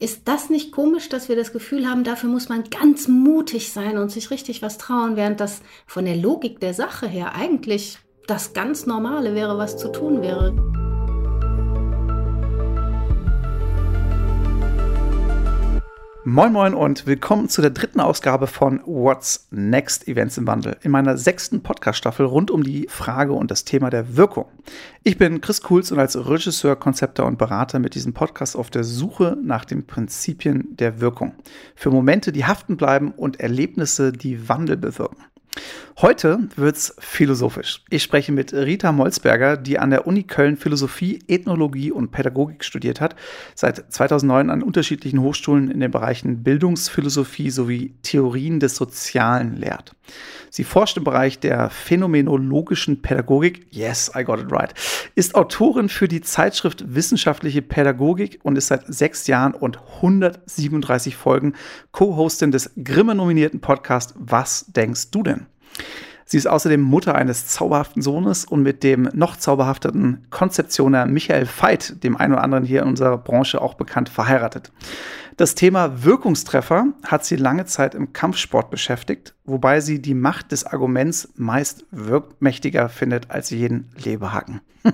ist das nicht komisch, dass wir das Gefühl haben, dafür muss man ganz mutig sein und sich richtig was trauen, während das von der Logik der Sache her eigentlich das ganz Normale wäre, was zu tun wäre? Moin Moin und willkommen zu der dritten Ausgabe von What's Next Events im Wandel in meiner sechsten Podcast-Staffel rund um die Frage und das Thema der Wirkung. Ich bin Chris Kuhls und als Regisseur, Konzepter und Berater mit diesem Podcast auf der Suche nach den Prinzipien der Wirkung. Für Momente, die haften bleiben und Erlebnisse, die Wandel bewirken. Heute wird's philosophisch. Ich spreche mit Rita Molzberger, die an der Uni Köln Philosophie, Ethnologie und Pädagogik studiert hat, seit 2009 an unterschiedlichen Hochschulen in den Bereichen Bildungsphilosophie sowie Theorien des Sozialen lehrt. Sie forscht im Bereich der phänomenologischen Pädagogik, yes, I got it right, ist Autorin für die Zeitschrift Wissenschaftliche Pädagogik und ist seit sechs Jahren und 137 Folgen Co-Hostin des Grimme-nominierten Podcasts Was denkst du denn? Sie ist außerdem Mutter eines zauberhaften Sohnes und mit dem noch zauberhafteren Konzeptioner Michael Veit, dem einen oder anderen hier in unserer Branche auch bekannt, verheiratet. Das Thema Wirkungstreffer hat sie lange Zeit im Kampfsport beschäftigt, wobei sie die Macht des Arguments meist wirkmächtiger findet als jeden Lebehaken.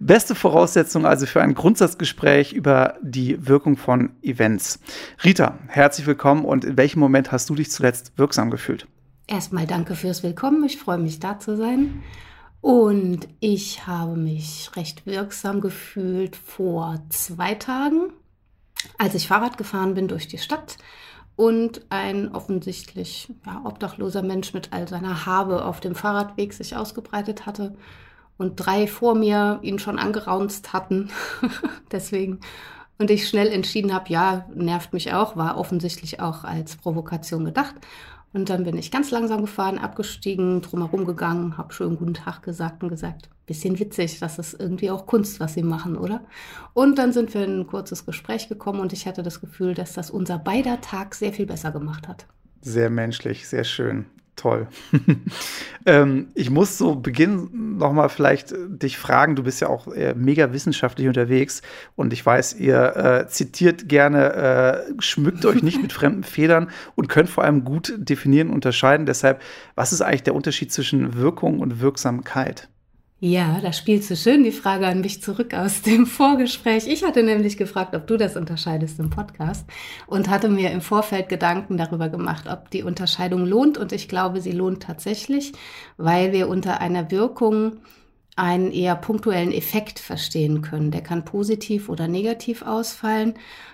Beste Voraussetzung also für ein Grundsatzgespräch über die Wirkung von Events. Rita, herzlich willkommen und in welchem Moment hast du dich zuletzt wirksam gefühlt? Erstmal danke fürs Willkommen. Ich freue mich, da zu sein. Und ich habe mich recht wirksam gefühlt vor zwei Tagen, als ich Fahrrad gefahren bin durch die Stadt und ein offensichtlich ja, obdachloser Mensch mit all seiner Habe auf dem Fahrradweg sich ausgebreitet hatte und drei vor mir ihn schon angeraunzt hatten. Deswegen. Und ich schnell entschieden habe, ja, nervt mich auch, war offensichtlich auch als Provokation gedacht und dann bin ich ganz langsam gefahren, abgestiegen, drumherum gegangen, habe schön guten Tag gesagt und gesagt, bisschen witzig, das ist irgendwie auch Kunst, was sie machen, oder? Und dann sind wir in ein kurzes Gespräch gekommen und ich hatte das Gefühl, dass das unser beider Tag sehr viel besser gemacht hat. Sehr menschlich, sehr schön toll. ähm, ich muss so beginnen nochmal vielleicht äh, dich fragen, du bist ja auch äh, mega wissenschaftlich unterwegs und ich weiß, ihr äh, zitiert gerne, äh, schmückt euch nicht mit fremden Federn und könnt vor allem gut definieren und unterscheiden. Deshalb, was ist eigentlich der Unterschied zwischen Wirkung und Wirksamkeit? Ja, da spielst du schön die Frage an mich zurück aus dem Vorgespräch. Ich hatte nämlich gefragt, ob du das unterscheidest im Podcast und hatte mir im Vorfeld Gedanken darüber gemacht, ob die Unterscheidung lohnt. Und ich glaube, sie lohnt tatsächlich, weil wir unter einer Wirkung einen eher punktuellen Effekt verstehen können. Der kann positiv oder negativ ausfallen,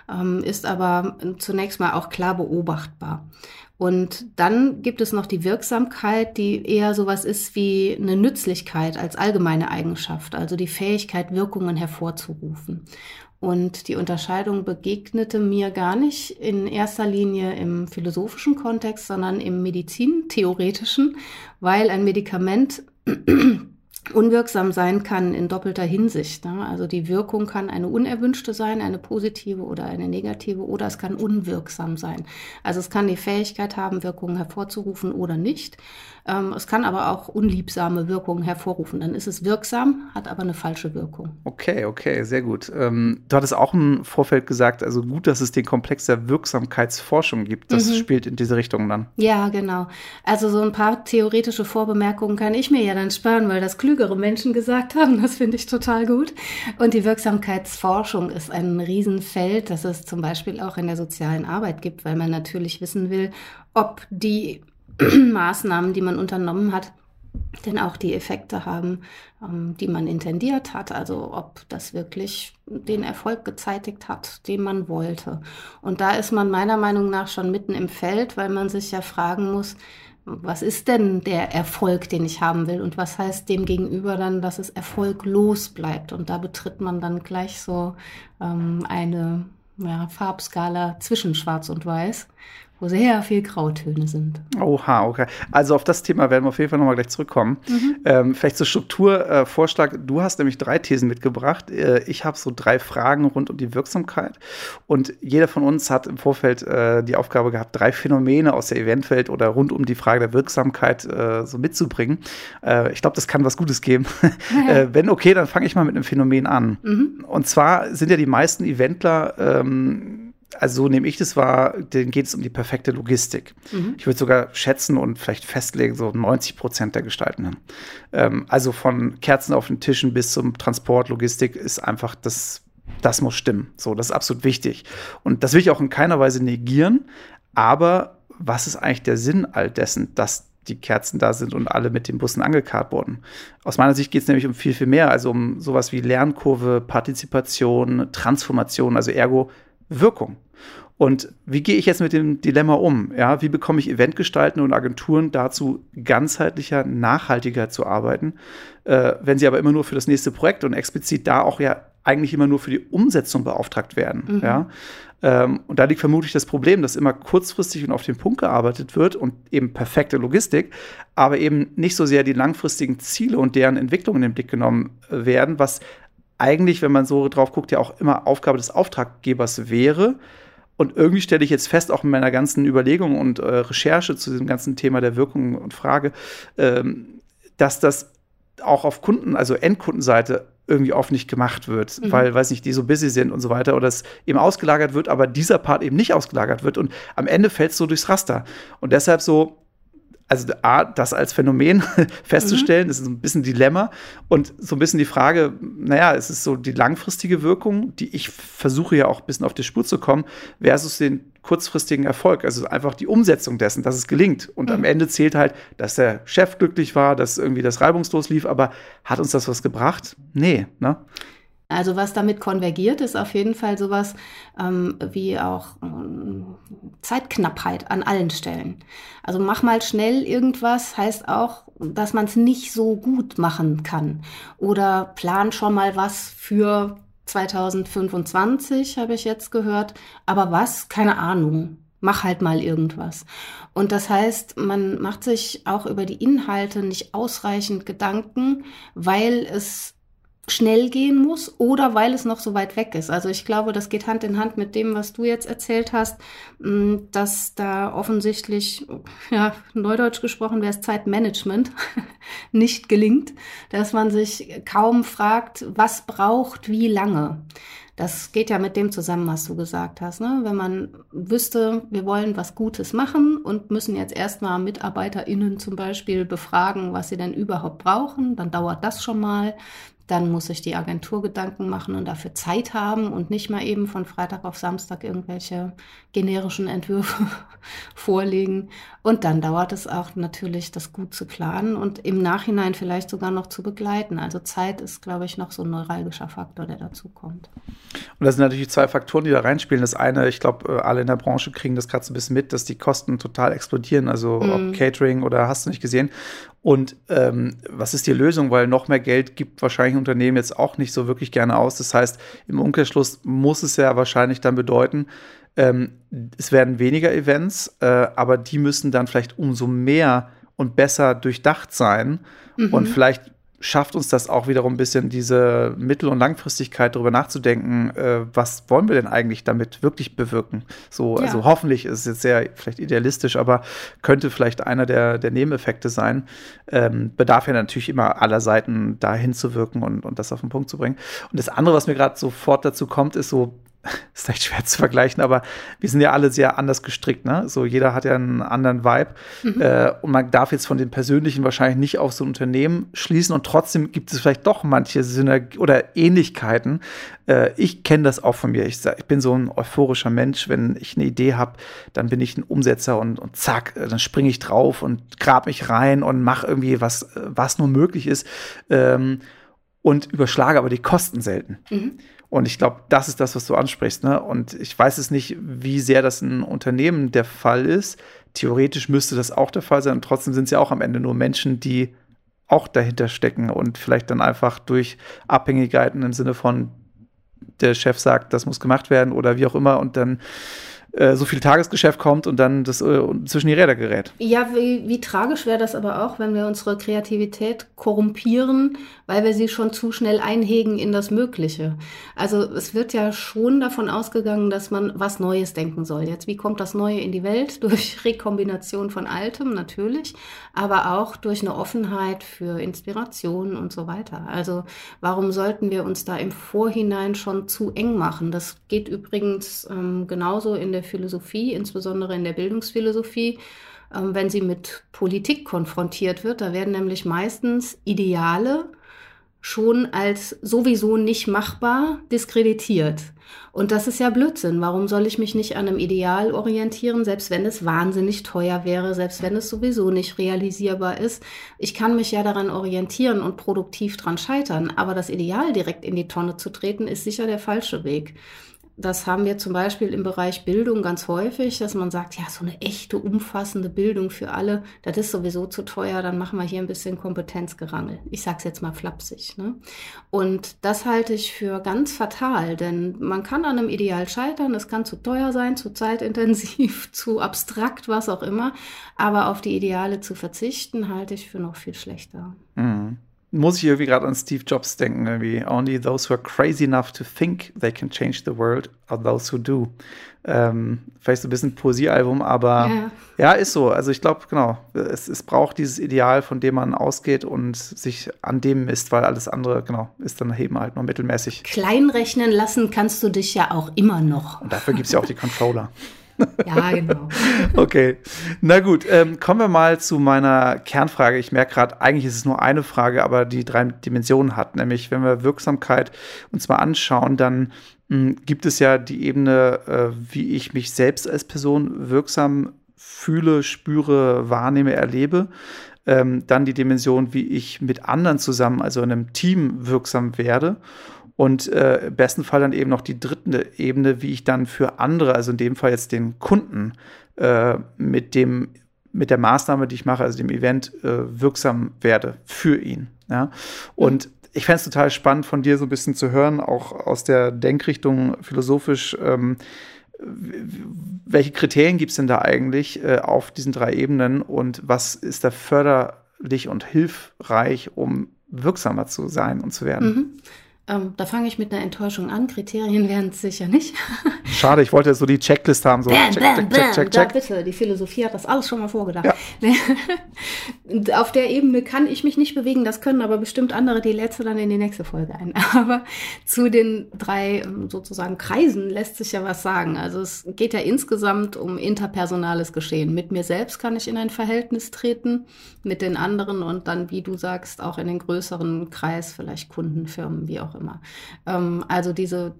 ähm, ist aber zunächst mal auch klar beobachtbar. Und dann gibt es noch die Wirksamkeit, die eher sowas ist wie eine Nützlichkeit als allgemeine Eigenschaft, also die Fähigkeit, Wirkungen hervorzurufen. Und die Unterscheidung begegnete mir gar nicht in erster Linie im philosophischen Kontext, sondern im medizintheoretischen, weil ein Medikament unwirksam sein kann in doppelter Hinsicht. Ne? Also die Wirkung kann eine unerwünschte sein, eine positive oder eine negative, oder es kann unwirksam sein. Also es kann die Fähigkeit haben, Wirkungen hervorzurufen oder nicht. Ähm, es kann aber auch unliebsame Wirkungen hervorrufen. Dann ist es wirksam, hat aber eine falsche Wirkung. Okay, okay, sehr gut. Ähm, du hattest auch im Vorfeld gesagt, also gut, dass es den Komplex der Wirksamkeitsforschung gibt. Das mhm. spielt in diese Richtung dann. Ja, genau. Also so ein paar theoretische Vorbemerkungen kann ich mir ja dann sparen, weil das klügere Menschen gesagt haben. Das finde ich total gut. Und die Wirksamkeitsforschung ist ein Riesenfeld, das es zum Beispiel auch in der sozialen Arbeit gibt, weil man natürlich wissen will, ob die Maßnahmen, die man unternommen hat, denn auch die Effekte haben, ähm, die man intendiert hat. Also ob das wirklich den Erfolg gezeitigt hat, den man wollte. Und da ist man meiner Meinung nach schon mitten im Feld, weil man sich ja fragen muss, was ist denn der Erfolg, den ich haben will? Und was heißt dem gegenüber dann, dass es erfolglos bleibt? Und da betritt man dann gleich so ähm, eine ja, Farbskala zwischen Schwarz und Weiß wo sehr viel Grautöne sind. Oha, okay. Also auf das Thema werden wir auf jeden Fall nochmal gleich zurückkommen. Mhm. Ähm, vielleicht zur Strukturvorschlag. Äh, du hast nämlich drei Thesen mitgebracht. Äh, ich habe so drei Fragen rund um die Wirksamkeit. Und jeder von uns hat im Vorfeld äh, die Aufgabe gehabt, drei Phänomene aus der Eventwelt oder rund um die Frage der Wirksamkeit äh, so mitzubringen. Äh, ich glaube, das kann was Gutes geben. Ja. wenn okay, dann fange ich mal mit einem Phänomen an. Mhm. Und zwar sind ja die meisten Eventler ähm, also so nehme ich das wahr, denen geht es um die perfekte Logistik. Mhm. Ich würde sogar schätzen und vielleicht festlegen, so 90 Prozent der Gestaltenden. Ähm, also von Kerzen auf den Tischen bis zum Transport, Logistik ist einfach das, das muss stimmen. So, das ist absolut wichtig. Und das will ich auch in keiner Weise negieren. Aber was ist eigentlich der Sinn all dessen, dass die Kerzen da sind und alle mit den Bussen angekarrt wurden. Aus meiner Sicht geht es nämlich um viel, viel mehr, also um sowas wie Lernkurve, Partizipation, Transformation, also ergo Wirkung. Und wie gehe ich jetzt mit dem Dilemma um? Ja, wie bekomme ich Eventgestalten und Agenturen dazu, ganzheitlicher, nachhaltiger zu arbeiten, äh, wenn sie aber immer nur für das nächste Projekt und explizit da auch ja eigentlich immer nur für die Umsetzung beauftragt werden? Mhm. Ja, ähm, und da liegt vermutlich das Problem, dass immer kurzfristig und auf den Punkt gearbeitet wird und eben perfekte Logistik, aber eben nicht so sehr die langfristigen Ziele und deren Entwicklung in den Blick genommen werden, was eigentlich, wenn man so drauf guckt, ja auch immer Aufgabe des Auftraggebers wäre. Und irgendwie stelle ich jetzt fest, auch in meiner ganzen Überlegung und äh, Recherche zu diesem ganzen Thema der Wirkung und Frage, ähm, dass das auch auf Kunden, also Endkundenseite, irgendwie oft nicht gemacht wird, mhm. weil, weiß nicht, die so busy sind und so weiter oder es eben ausgelagert wird, aber dieser Part eben nicht ausgelagert wird und am Ende fällt es so durchs Raster. Und deshalb so, also A, das als Phänomen festzustellen, mhm. ist ein bisschen Dilemma und so ein bisschen die Frage, naja, es ist so die langfristige Wirkung, die ich versuche ja auch ein bisschen auf die Spur zu kommen, versus den kurzfristigen Erfolg, also einfach die Umsetzung dessen, dass es gelingt. Und mhm. am Ende zählt halt, dass der Chef glücklich war, dass irgendwie das reibungslos lief, aber hat uns das was gebracht? Nee, ne? Also was damit konvergiert, ist auf jeden Fall sowas ähm, wie auch ähm, Zeitknappheit an allen Stellen. Also mach mal schnell irgendwas heißt auch, dass man es nicht so gut machen kann. Oder plan schon mal was für 2025, habe ich jetzt gehört. Aber was? Keine Ahnung. Mach halt mal irgendwas. Und das heißt, man macht sich auch über die Inhalte nicht ausreichend Gedanken, weil es schnell gehen muss oder weil es noch so weit weg ist. Also ich glaube, das geht Hand in Hand mit dem, was du jetzt erzählt hast, mm, dass da offensichtlich, ja, neudeutsch gesprochen wäre es Zeitmanagement, nicht gelingt, dass man sich kaum fragt, was braucht wie lange. Das geht ja mit dem zusammen, was du gesagt hast. Ne? Wenn man wüsste, wir wollen was Gutes machen und müssen jetzt erstmal MitarbeiterInnen zum Beispiel befragen, was sie denn überhaupt brauchen, dann dauert das schon mal. Dann muss sich die Agentur Gedanken machen und dafür Zeit haben und nicht mal eben von Freitag auf Samstag irgendwelche generischen Entwürfe vorlegen. Und dann dauert es auch natürlich, das gut zu planen und im Nachhinein vielleicht sogar noch zu begleiten. Also Zeit ist, glaube ich, noch so ein neuralgischer Faktor, der dazu kommt. Und das sind natürlich zwei Faktoren, die da reinspielen. Das eine, ich glaube, äh, alle in der Branche kriegen das gerade so ein bisschen mit, dass die Kosten total explodieren. Also mm. ob mhm. Catering oder hast du nicht gesehen. Und ähm, was ist die Lösung? Weil noch mehr Geld gibt wahrscheinlich ein Unternehmen jetzt auch nicht so wirklich gerne aus. Das heißt, im Umkehrschluss muss es ja wahrscheinlich dann bedeuten, ähm, es werden weniger Events, äh, aber die müssen dann vielleicht umso mehr und besser durchdacht sein. Mhm. Und vielleicht schafft uns das auch wiederum ein bisschen diese Mittel- und Langfristigkeit darüber nachzudenken, äh, was wollen wir denn eigentlich damit wirklich bewirken? So, ja. also hoffentlich ist es jetzt sehr vielleicht idealistisch, aber könnte vielleicht einer der, der Nebeneffekte sein. Ähm, bedarf ja natürlich immer aller Seiten da hinzuwirken und, und das auf den Punkt zu bringen. Und das andere, was mir gerade sofort dazu kommt, ist so, ist vielleicht schwer zu vergleichen, aber wir sind ja alle sehr anders gestrickt, ne? So jeder hat ja einen anderen Vibe. Mhm. Äh, und man darf jetzt von den Persönlichen wahrscheinlich nicht auf so ein Unternehmen schließen und trotzdem gibt es vielleicht doch manche Synergie oder Ähnlichkeiten. Äh, ich kenne das auch von mir. Ich, ich, bin so ein euphorischer Mensch. Wenn ich eine Idee habe, dann bin ich ein Umsetzer und, und zack, äh, dann springe ich drauf und grab mich rein und mache irgendwie was, äh, was nur möglich ist. Ähm, und überschlage aber die Kosten selten. Mhm. Und ich glaube, das ist das, was du ansprichst. Ne? Und ich weiß es nicht, wie sehr das ein Unternehmen der Fall ist. Theoretisch müsste das auch der Fall sein. Und trotzdem sind es ja auch am Ende nur Menschen, die auch dahinter stecken und vielleicht dann einfach durch Abhängigkeiten im Sinne von, der Chef sagt, das muss gemacht werden oder wie auch immer. Und dann äh, so viel Tagesgeschäft kommt und dann das äh, zwischen die Räder gerät. Ja, wie, wie tragisch wäre das aber auch, wenn wir unsere Kreativität korrumpieren, weil wir sie schon zu schnell einhegen in das Mögliche. Also es wird ja schon davon ausgegangen, dass man was Neues denken soll. Jetzt, wie kommt das Neue in die Welt? Durch Rekombination von Altem natürlich, aber auch durch eine Offenheit für Inspiration und so weiter. Also warum sollten wir uns da im Vorhinein schon zu eng machen? Das geht übrigens ähm, genauso in der Philosophie, insbesondere in der Bildungsphilosophie ähm, wenn sie mit Politik konfrontiert wird. Da werden nämlich meistens Ideale schon als sowieso nicht machbar diskreditiert. Und das ist ja Blödsinn. Warum soll ich mich nicht an einem Ideal orientieren, selbst wenn es wahnsinnig teuer wäre, selbst wenn es sowieso nicht realisierbar ist? Ich kann mich ja daran orientieren und produktiv dran scheitern, aber das Ideal direkt in die Tonne zu treten, ist sicher der falsche Weg das haben wir zum Beispiel im Bereich Bildung ganz häufig, dass man sagt, ja, so eine echte, umfassende Bildung für alle, das ist sowieso zu teuer, dann machen wir hier ein bisschen Kompetenzgerangel. Ich sage es jetzt mal flapsig. Ne? Und das halte ich für ganz fatal, denn man kann an einem Ideal scheitern, es kann zu teuer sein, zu zeitintensiv, zu abstrakt, was auch immer, aber auf die Ideale zu verzichten, halte ich für noch viel schlechter. Mhm muss ich irgendwie gerade an Steve Jobs denken, irgendwie. Only those who are crazy enough to think they can change the world are those who do. Ähm, vielleicht so ein bisschen Poesiealbum, aber ja. ja, ist so. Also ich glaube, genau, es, es braucht dieses Ideal, von dem man ausgeht und sich an dem misst, weil alles andere, genau, ist dann eben halt nur mittelmäßig. Kleinrechnen lassen kannst du dich ja auch immer noch. Und dafür gibt es ja auch die Controller. Ja, genau. okay. Na gut, ähm, kommen wir mal zu meiner Kernfrage. Ich merke gerade, eigentlich ist es nur eine Frage, aber die drei Dimensionen hat. Nämlich, wenn wir Wirksamkeit uns mal anschauen, dann mh, hm, gibt es ja die Ebene, äh, wie ich mich selbst als Person wirksam fühle, spüre, wahrnehme, erlebe. Ähm, dann die Dimension, wie ich mit anderen zusammen, also in einem Team wirksam werde. Und äh, besten Fall dann eben noch die dritte Ebene, wie ich dann für andere, also in dem Fall jetzt den Kunden, äh, mit dem mit der Maßnahme, die ich mache, also dem Event, äh, wirksam werde für ihn. Ja? Und ich fände es total spannend, von dir so ein bisschen zu hören, auch aus der Denkrichtung philosophisch, ähm, welche Kriterien gibt es denn da eigentlich äh, auf diesen drei Ebenen und was ist da förderlich und hilfreich, um wirksamer zu sein und zu werden? Mhm. Ähm, da fange ich mit einer Enttäuschung an. Kriterien wären es sicher nicht. Schade, ich wollte so die Checklist haben. So bam, check, bam, check, check, check, check. Da bitte, die Philosophie hat das alles schon mal vorgedacht. Ja. Auf der Ebene kann ich mich nicht bewegen. Das können aber bestimmt andere, die letzte dann in die nächste Folge ein. Aber zu den drei ähm, sozusagen Kreisen lässt sich ja was sagen. Also es geht ja insgesamt um interpersonales Geschehen. Mit mir selbst kann ich in ein Verhältnis treten, mit den anderen und dann, wie du sagst, auch in den größeren Kreis, vielleicht Kunden, Firmen, wie auch auch immer. Ähm, also diese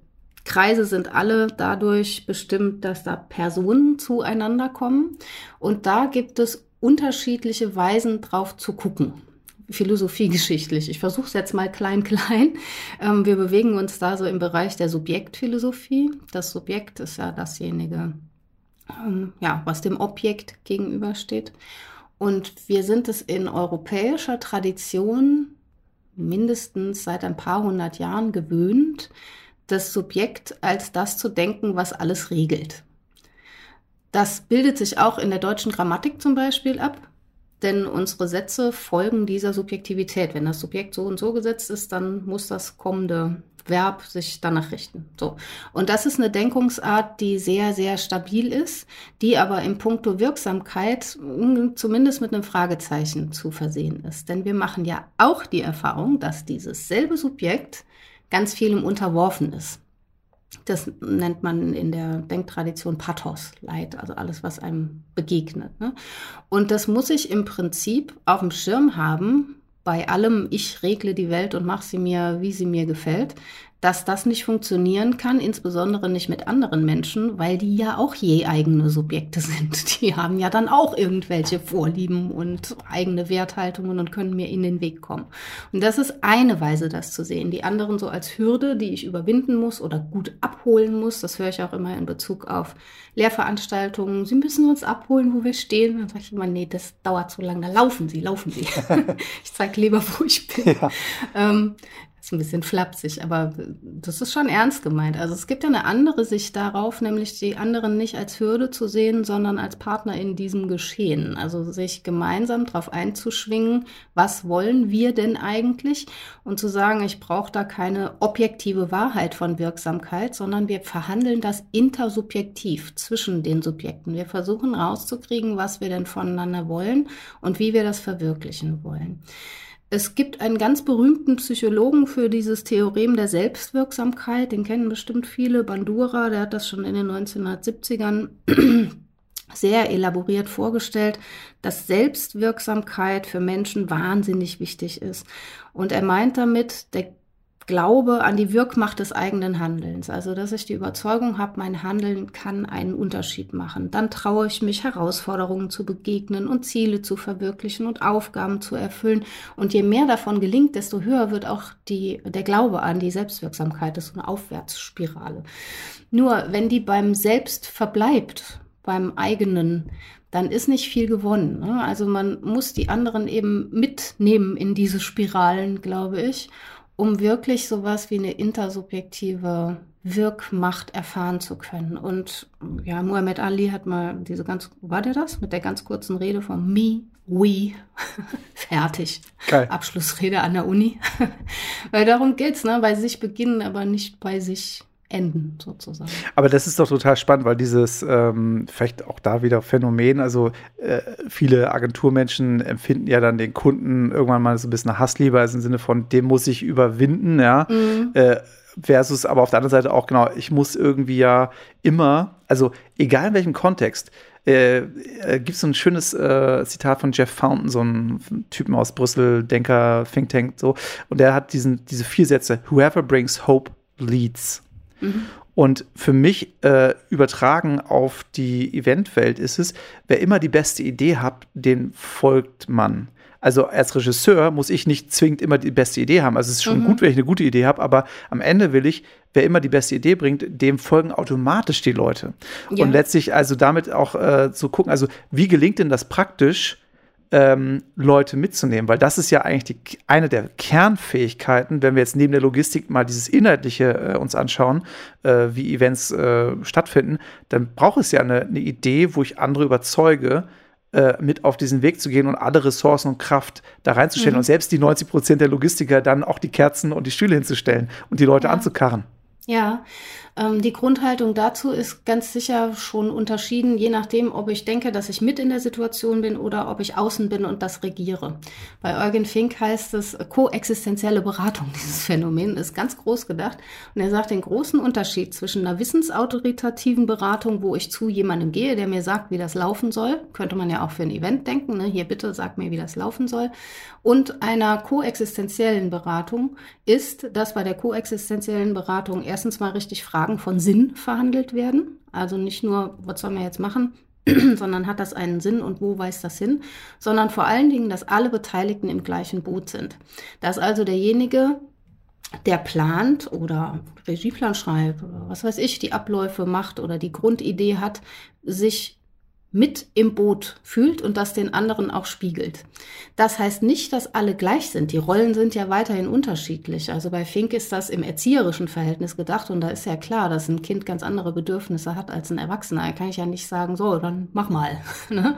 Kreise sind alle dadurch bestimmt, dass da Personen zueinander kommen. Und da gibt es unterschiedliche Weisen drauf zu gucken. Philosophiegeschichtlich. Ich versuche es jetzt mal klein, klein. Ähm, wir bewegen uns da so im Bereich der Subjektphilosophie. Das Subjekt ist ja dasjenige, ähm, ja, was dem Objekt gegenübersteht. Und wir sind es in europäischer Tradition mindestens seit ein paar hundert Jahren gewöhnt, das Subjekt als das zu denken, was alles regelt. Das bildet sich auch in der deutschen Grammatik zum Beispiel ab, denn unsere Sätze folgen dieser Subjektivität. Wenn das Subjekt so und so gesetzt ist, dann muss das kommende Verb sich danach richten. So. Und das ist eine Denkungsart, die sehr, sehr stabil ist, die aber im Punkto Wirksamkeit zumindest mit einem Fragezeichen zu versehen ist. Denn wir machen ja auch die Erfahrung, dass dieses selbe Subjekt ganz vielem unterworfen ist. Das nennt man in der Denktradition Pathos, Leid, also alles, was einem begegnet. Ne? Und das muss ich im Prinzip auf dem Schirm haben, bei allem, ich regle die Welt und mache sie mir, wie sie mir gefällt, dass das nicht funktionieren kann, insbesondere nicht mit anderen Menschen, weil die ja auch je eigene Subjekte sind. Die haben ja dann auch irgendwelche Vorlieben und eigene Werthaltungen und können mir in den Weg kommen. Und das ist eine Weise, das zu sehen. Die anderen so als Hürde, die ich überwinden muss oder gut abholen muss. Das höre ich auch immer in Bezug auf Lehrveranstaltungen. Sie müssen uns abholen, wo wir stehen. Dann sage ich immer, nee, das dauert zu lange. Da laufen Sie, laufen Sie. ich zeige lieber, wo ich bin. Ja. Ähm, ist ein bisschen flapsig, aber das ist schon ernst gemeint. Also es gibt ja eine andere Sicht darauf, nämlich die anderen nicht als Hürde zu sehen, sondern als Partner in diesem Geschehen. Also sich gemeinsam darauf einzuschwingen, was wollen wir denn eigentlich? Und zu sagen, ich brauche da keine objektive Wahrheit von Wirksamkeit, sondern wir verhandeln das intersubjektiv zwischen den Subjekten. Wir versuchen rauszukriegen, was wir denn voneinander wollen und wie wir das verwirklichen wollen. Es gibt einen ganz berühmten Psychologen für dieses Theorem der Selbstwirksamkeit, den kennen bestimmt viele, Bandura, der hat das schon in den 1970ern sehr elaboriert vorgestellt, dass Selbstwirksamkeit für Menschen wahnsinnig wichtig ist. Und er meint damit, der Glaube an die Wirkmacht des eigenen Handelns. Also, dass ich die Überzeugung habe, mein Handeln kann einen Unterschied machen. Dann traue ich mich, Herausforderungen zu begegnen und Ziele zu verwirklichen und Aufgaben zu erfüllen. Und je mehr davon gelingt, desto höher wird auch die, der Glaube an die Selbstwirksamkeit. Das ist eine Aufwärtsspirale. Nur, wenn die beim Selbst verbleibt, beim eigenen, dann ist nicht viel gewonnen. Ne? Also man muss die anderen eben mitnehmen in diese Spiralen, glaube ich um wirklich sowas wie eine intersubjektive Wirkmacht erfahren zu können. Und ja, Muhammad Ali hat mal diese ganz, war der das? Mit der ganz kurzen Rede von Me, We, fertig. Geil. Abschlussrede an der Uni. Weil darum geht's, ne? Bei sich beginnen, aber nicht bei sich enden, sozusagen. Aber das ist doch total spannend, weil dieses, ähm, vielleicht auch da wieder Phänomen, also äh, viele Agenturmenschen empfinden ja dann den Kunden irgendwann mal so ein bisschen Hassliebe, also im Sinne von, dem muss ich überwinden, ja. Mhm. Äh, versus aber auf der anderen Seite auch, genau, ich muss irgendwie ja immer, also egal in welchem Kontext, äh, äh, gibt es so ein schönes äh, Zitat von Jeff Fountain, so ein Typen aus Brüssel, Denker, Think Tank, so. Und der hat diesen, diese vier Sätze: Whoever brings hope leads. Und für mich äh, übertragen auf die Eventwelt ist es, wer immer die beste Idee hat, den folgt man. Also als Regisseur muss ich nicht zwingend immer die beste Idee haben. Also es ist schon mhm. gut, wenn ich eine gute Idee habe, aber am Ende will ich, wer immer die beste Idee bringt, dem folgen automatisch die Leute. Ja. Und letztlich also damit auch äh, zu gucken, also wie gelingt denn das praktisch, ähm, Leute mitzunehmen, weil das ist ja eigentlich die, eine der Kernfähigkeiten, wenn wir jetzt neben der Logistik mal dieses Inhaltliche äh, uns anschauen, äh, wie Events äh, stattfinden, dann braucht es ja eine, eine Idee, wo ich andere überzeuge, äh, mit auf diesen Weg zu gehen und alle Ressourcen und Kraft da reinzustellen mhm. und selbst die 90 Prozent der Logistiker dann auch die Kerzen und die Stühle hinzustellen und die Leute ja. anzukarren. Ja, ähm, die Grundhaltung dazu ist ganz sicher schon unterschieden, je nachdem, ob ich denke, dass ich mit in der Situation bin oder ob ich außen bin und das regiere. Bei Eugen Fink heißt es koexistenzielle Beratung. Dieses Phänomen ist ganz groß gedacht. Und er sagt den großen Unterschied zwischen einer wissensautoritativen Beratung, wo ich zu jemandem gehe, der mir sagt, wie das laufen soll, könnte man ja auch für ein Event denken, ne? hier bitte sag mir, wie das laufen soll, und einer koexistenziellen Beratung ist, dass bei der koexistenziellen Beratung erstens mal richtig fragen, Fragen von Sinn verhandelt werden. Also nicht nur, was sollen wir jetzt machen, sondern hat das einen Sinn und wo weist das hin, sondern vor allen Dingen, dass alle Beteiligten im gleichen Boot sind. Dass also derjenige, der plant oder Regieplan schreibt oder was weiß ich, die Abläufe macht oder die Grundidee hat, sich mit im Boot fühlt und das den anderen auch spiegelt. Das heißt nicht, dass alle gleich sind. Die Rollen sind ja weiterhin unterschiedlich. Also bei Fink ist das im erzieherischen Verhältnis gedacht und da ist ja klar, dass ein Kind ganz andere Bedürfnisse hat als ein Erwachsener. Da kann ich ja nicht sagen, so, dann mach mal. Ne?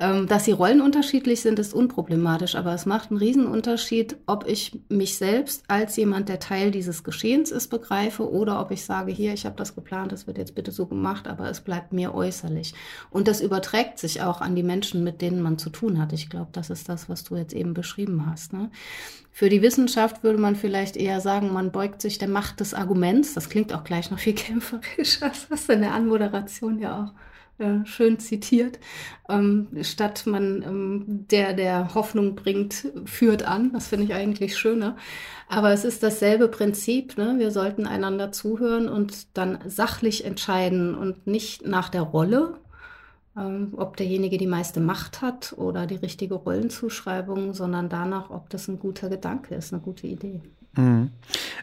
Ähm, dass die Rollen unterschiedlich sind, ist unproblematisch, aber es macht einen Riesenunterschied, ob ich mich selbst als jemand, der Teil dieses Geschehens ist, begreife oder ob ich sage, hier, ich habe das geplant, das wird jetzt bitte so gemacht, aber es bleibt mir äußerlich. Und das überträgt sich auch an die Menschen, mit denen man zu tun hat. Ich glaube, das ist das, was du jetzt eben beschrieben hast. Ne? Für die Wissenschaft würde man vielleicht eher sagen, man beugt sich der Macht des Arguments. Das klingt auch gleich noch viel kämpferischer. Das hast du in der Anmoderation ja auch äh, schön zitiert. Ähm, statt man, ähm, der, der Hoffnung bringt, führt an. Das finde ich eigentlich schöner. Aber es ist dasselbe Prinzip. Ne? Wir sollten einander zuhören und dann sachlich entscheiden und nicht nach der Rolle, ähm, ob derjenige die meiste Macht hat oder die richtige Rollenzuschreibung, sondern danach, ob das ein guter Gedanke ist, eine gute Idee. Mhm.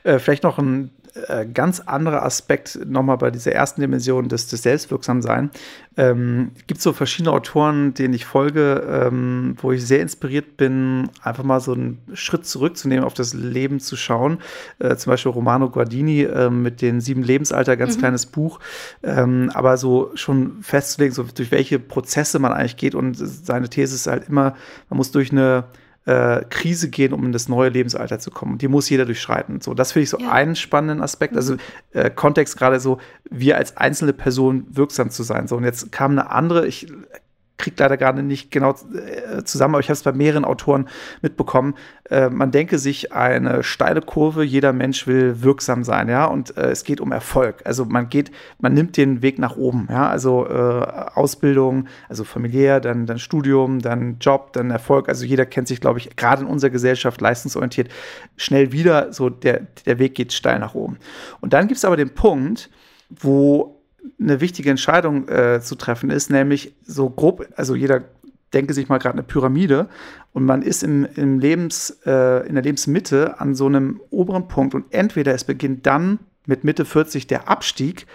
Äh, vielleicht noch ein äh, ganz anderer Aspekt nochmal bei dieser ersten Dimension des, des Selbstwirksamsein. Ähm, gibt so verschiedene Autoren, denen ich folge, ähm, wo ich sehr inspiriert bin, einfach mal so einen Schritt zurückzunehmen, auf das Leben zu schauen. Äh, zum Beispiel Romano Guardini äh, mit den sieben Lebensalter, ganz mhm. kleines Buch. Ähm, aber so schon festzulegen, so durch welche Prozesse man eigentlich geht. Und seine These ist halt immer, man muss durch eine äh, Krise gehen, um in das neue Lebensalter zu kommen. Die muss jeder durchschreiten. So, das finde ich so ja. einen spannenden Aspekt. Also äh, Kontext gerade so, wir als einzelne Person wirksam zu sein. So, und jetzt kam eine andere, ich kriege leider gerade nicht genau äh, zusammen, aber ich habe es bei mehreren Autoren mitbekommen. Äh, man denke sich eine steile Kurve, jeder Mensch will wirksam sein, ja, und äh, es geht um Erfolg. Also man geht, man nimmt den Weg nach oben, ja, also äh, Ausbildung, also familiär, dann, dann Studium, dann Job, dann Erfolg. Also jeder kennt sich, glaube ich, gerade in unserer Gesellschaft leistungsorientiert schnell wieder. So der, der Weg geht steil nach oben. Und dann gibt es aber den Punkt, wo eine wichtige Entscheidung äh, zu treffen ist, nämlich so grob, also jeder denke sich mal gerade eine Pyramide und man ist im, im Lebens, äh, in der Lebensmitte an so einem oberen Punkt und entweder es beginnt dann mit Mitte 40 der Abstieg,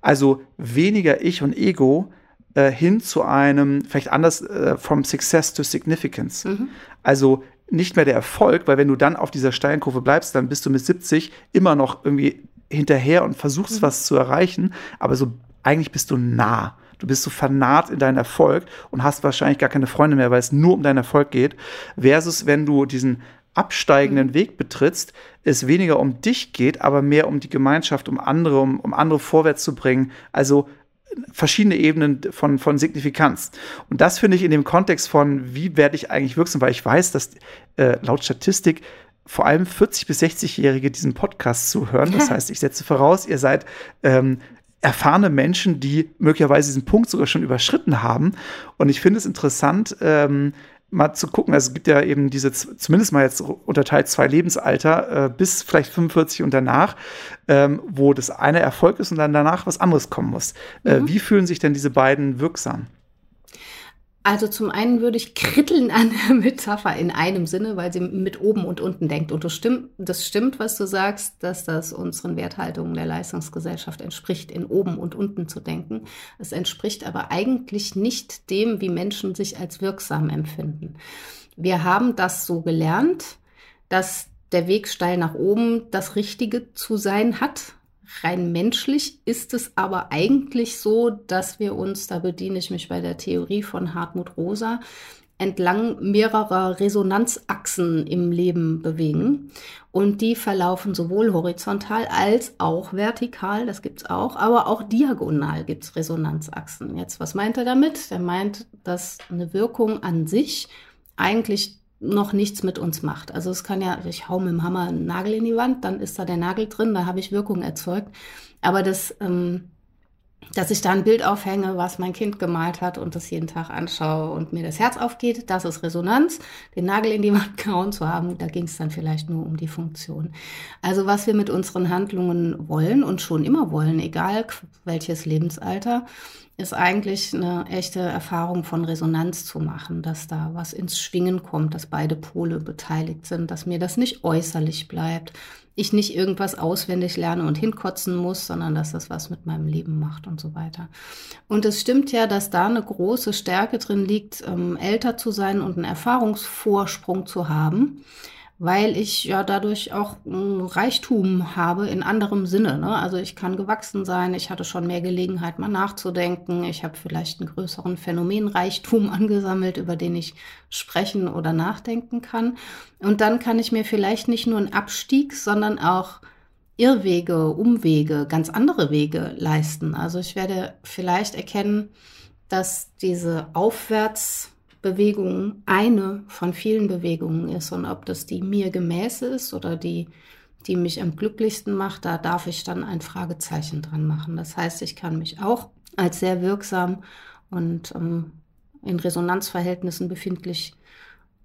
also weniger Ich und Ego äh, hin zu einem, vielleicht anders, äh, from Success to Significance. Mhm. Also nicht mehr der Erfolg, weil wenn du dann auf dieser steilen Kurve bleibst, dann bist du mit 70 immer noch irgendwie hinterher und versuchst mhm. was zu erreichen, aber so eigentlich bist du nah. Du bist so vernarrt in deinen Erfolg und hast wahrscheinlich gar keine Freunde mehr, weil es nur um deinen Erfolg geht. Versus wenn du diesen absteigenden mhm. Weg betrittst, es weniger um dich geht, aber mehr um die Gemeinschaft, um andere, um, um andere vorwärts zu bringen. Also verschiedene Ebenen von, von Signifikanz. Und das finde ich in dem Kontext von, wie werde ich eigentlich wirksam, weil ich weiß, dass äh, laut Statistik vor allem 40- bis 60-Jährige diesen Podcast zuhören. Das heißt, ich setze voraus, ihr seid ähm, erfahrene Menschen, die möglicherweise diesen Punkt sogar schon überschritten haben. Und ich finde es interessant, ähm, mal zu gucken. Also es gibt ja eben diese, zumindest mal jetzt unterteilt zwei Lebensalter, äh, bis vielleicht 45 und danach, ähm, wo das eine Erfolg ist und dann danach was anderes kommen muss. Äh, mhm. Äh, wie fühlen sich denn diese beiden wirksam? Also zum einen würde ich kritteln an der Metapher in einem Sinne, weil sie mit oben und unten denkt. Und das stimmt, das stimmt, was du sagst, dass das unseren Werthaltungen der Leistungsgesellschaft entspricht, in oben und unten zu denken. Es entspricht aber eigentlich nicht dem, wie Menschen sich als wirksam empfinden. Wir haben das so gelernt, dass der Weg steil nach oben das Richtige zu sein hat, Rein menschlich ist es aber eigentlich so, dass wir uns, da bediene ich mich bei der Theorie von Hartmut Rosa, entlang mehrerer Resonanzachsen im Leben bewegen. Und die verlaufen sowohl horizontal als auch vertikal, das gibt's auch, aber auch diagonal gibt's Resonanzachsen. Jetzt, was meint er damit? Er meint, dass eine Wirkung an sich eigentlich noch nichts mit uns macht. Also es kann ja, ich hau mit dem Hammer einen Nagel in die Wand, dann ist da der Nagel drin, da habe ich Wirkung erzeugt. Aber das, ähm, dass ich da ein Bild aufhänge, was mein Kind gemalt hat und das jeden Tag anschaue und mir das Herz aufgeht, das ist Resonanz. Den Nagel in die Wand gehauen zu haben, da ging es dann vielleicht nur um die Funktion. Also was wir mit unseren Handlungen wollen und schon immer wollen, egal welches Lebensalter, ist eigentlich eine echte Erfahrung von Resonanz zu machen, dass da was ins Schwingen kommt, dass beide Pole beteiligt sind, dass mir das nicht äußerlich bleibt, ich nicht irgendwas auswendig lerne und hinkotzen muss, sondern dass das was mit meinem Leben macht und so weiter. Und es stimmt ja, dass da eine große Stärke drin liegt, ähm, älter zu sein und einen Erfahrungsvorsprung zu haben weil ich ja dadurch auch ein Reichtum habe in anderem Sinne. Ne? Also ich kann gewachsen sein, ich hatte schon mehr Gelegenheit, mal nachzudenken, ich habe vielleicht einen größeren Phänomenreichtum angesammelt, über den ich sprechen oder nachdenken kann. Und dann kann ich mir vielleicht nicht nur einen Abstieg, sondern auch Irrwege, Umwege, ganz andere Wege leisten. Also ich werde vielleicht erkennen, dass diese Aufwärts Bewegung eine von vielen Bewegungen ist und ob das die mir gemäße ist oder die, die mich am glücklichsten macht, da darf ich dann ein Fragezeichen dran machen. Das heißt, ich kann mich auch als sehr wirksam und ähm, in Resonanzverhältnissen befindlich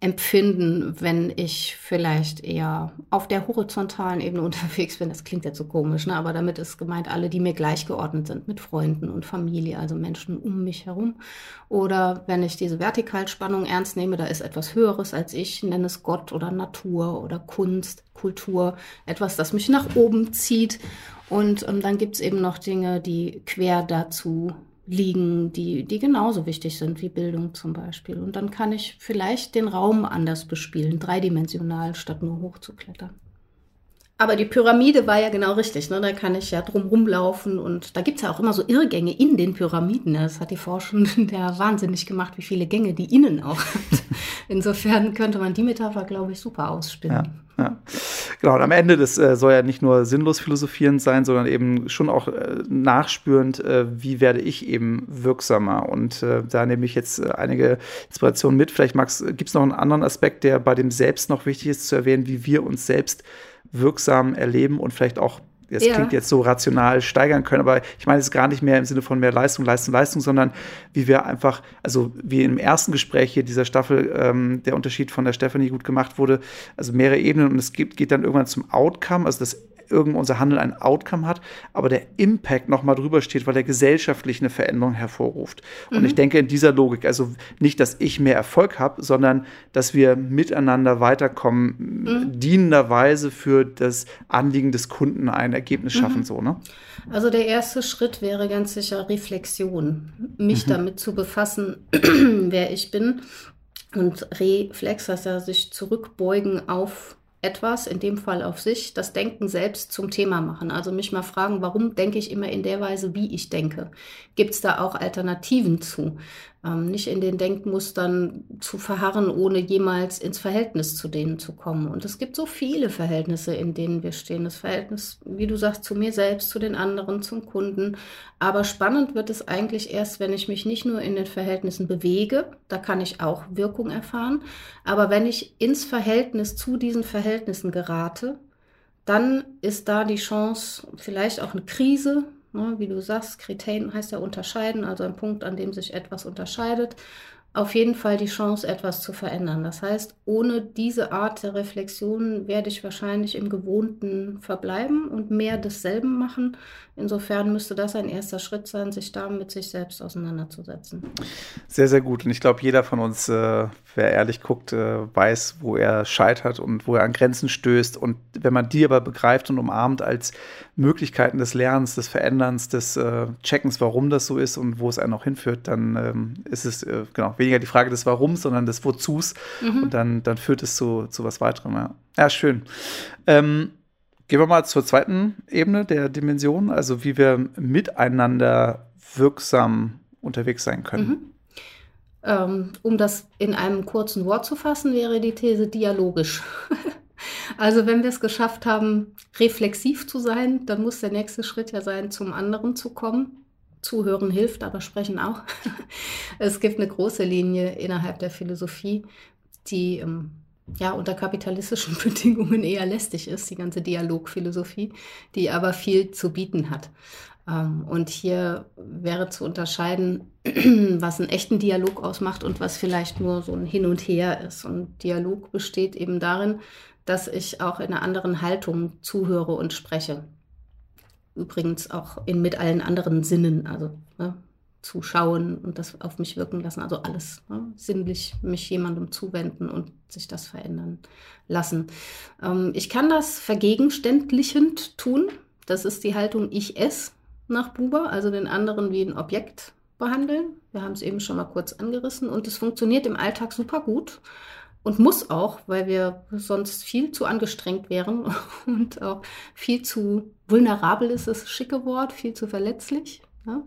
empfinden, wenn ich vielleicht eher auf der horizontalen Ebene unterwegs bin. Das klingt jetzt so komisch, ne? aber damit ist gemeint alle, die mir gleichgeordnet sind, mit Freunden und Familie, also Menschen um mich herum. Oder wenn ich diese Vertikalspannung ernst nehme, da ist etwas Höheres als ich, nenne es Gott oder Natur oder Kunst, Kultur, etwas, das mich nach oben zieht. Und ähm, dann gibt es eben noch Dinge, die quer dazu liegen, die, die genauso wichtig sind wie Bildung zum Beispiel. Und dann kann ich vielleicht den Raum anders bespielen, dreidimensional, statt nur hochzuklettern. Aber die Pyramide war ja genau richtig. Ne? Da kann ich ja drum rumlaufen und da gibt es ja auch immer so Irrgänge in den Pyramiden. Das hat die Forschung ja wahnsinnig gemacht, wie viele Gänge die innen auch hat. Insofern könnte man die Metapher, glaube ich, super ausspinnen. Ja, ja. Genau, und am Ende, das äh, soll ja nicht nur sinnlos philosophierend sein, sondern eben schon auch äh, nachspürend, äh, wie werde ich eben wirksamer. Und äh, da nehme ich jetzt äh, einige Inspirationen mit. Vielleicht gibt es noch einen anderen Aspekt, der bei dem Selbst noch wichtig ist zu erwähnen, wie wir uns selbst wirksam erleben und vielleicht auch das ja. klingt jetzt so rational steigern können, aber ich meine es gar nicht mehr im Sinne von mehr Leistung, Leistung, Leistung, sondern wie wir einfach, also wie im ersten Gespräch hier dieser Staffel ähm, der Unterschied von der Stephanie gut gemacht wurde, also mehrere Ebenen und es geht, geht dann irgendwann zum Outcome, also das irgend unser Handeln ein Outcome hat, aber der Impact nochmal drüber steht, weil er gesellschaftlich eine Veränderung hervorruft. Mhm. Und ich denke in dieser Logik, also nicht, dass ich mehr Erfolg habe, sondern dass wir miteinander weiterkommen, mhm. dienenderweise für das Anliegen des Kunden ein Ergebnis schaffen, mhm. so, ne? Also der erste Schritt wäre ganz sicher Reflexion, mich mhm. damit zu befassen, wer ich bin. Und Reflex heißt ja sich zurückbeugen auf etwas, in dem Fall auf sich, das Denken selbst zum Thema machen. Also mich mal fragen, warum denke ich immer in der Weise, wie ich denke? Gibt es da auch Alternativen zu? Ähm, nicht in den Denkmustern zu verharren, ohne jemals ins Verhältnis zu denen zu kommen. Und es gibt so viele Verhältnisse, in denen wir stehen. Das Verhältnis, wie du sagst, zu mir selbst, zu den anderen, zum Kunden. Aber spannend wird es eigentlich erst, wenn ich mich nicht nur in den Verhältnissen bewege, da kann ich auch Wirkung erfahren, aber wenn ich ins Verhältnis zu diesen Verhältnissen gerate, dann ist da die Chance, vielleicht auch eine Krise, Ne, wie du sagst, Kriterien heißt ja unterscheiden, also ein Punkt, an dem sich etwas unterscheidet. Auf jeden Fall die Chance, etwas zu verändern. Das heißt, ohne diese Art der Reflexion werde ich wahrscheinlich im Gewohnten verbleiben und mehr desselben machen, Insofern müsste das ein erster Schritt sein, sich da mit sich selbst auseinanderzusetzen. Sehr, sehr gut. Und ich glaube, jeder von uns, äh, wer ehrlich guckt, äh, weiß, wo er scheitert und wo er an Grenzen stößt. Und wenn man die aber begreift und umarmt als Möglichkeiten des Lernens, des Veränderns, des äh, Checkens, warum das so ist und wo es einen noch hinführt, dann ähm, ist es äh, genau weniger die Frage des Warums, sondern des Wozus. Mhm. Und dann, dann führt es zu, zu was weiterem. Ja, ja schön. Ähm, Gehen wir mal zur zweiten Ebene der Dimension, also wie wir miteinander wirksam unterwegs sein können. Mhm. Ähm, um das in einem kurzen Wort zu fassen, wäre die These dialogisch. also wenn wir es geschafft haben, reflexiv zu sein, dann muss der nächste Schritt ja sein, zum anderen zu kommen. Zuhören hilft, aber sprechen auch. es gibt eine große Linie innerhalb der Philosophie, die ähm, ja, unter kapitalistischen Bedingungen eher lästig ist, die ganze Dialogphilosophie, die aber viel zu bieten hat. Ähm, und hier wäre zu unterscheiden, was einen echten Dialog ausmacht und was vielleicht nur so ein Hin und Her ist. Und Dialog besteht eben darin, dass ich auch in einer anderen Haltung zuhöre und spreche. Übrigens auch in, mit allen anderen Sinnen, also ne, zuschauen und das auf mich wirken lassen. Also alles ne? sinnlich mich jemandem zuwenden und sich das verändern lassen. Ähm, ich kann das vergegenständlichend tun. Das ist die Haltung Ich es nach Buber, also den anderen wie ein Objekt behandeln. Wir haben es eben schon mal kurz angerissen und es funktioniert im Alltag super gut und muss auch, weil wir sonst viel zu angestrengt wären und auch viel zu vulnerabel ist das schicke Wort, viel zu verletzlich. Ja?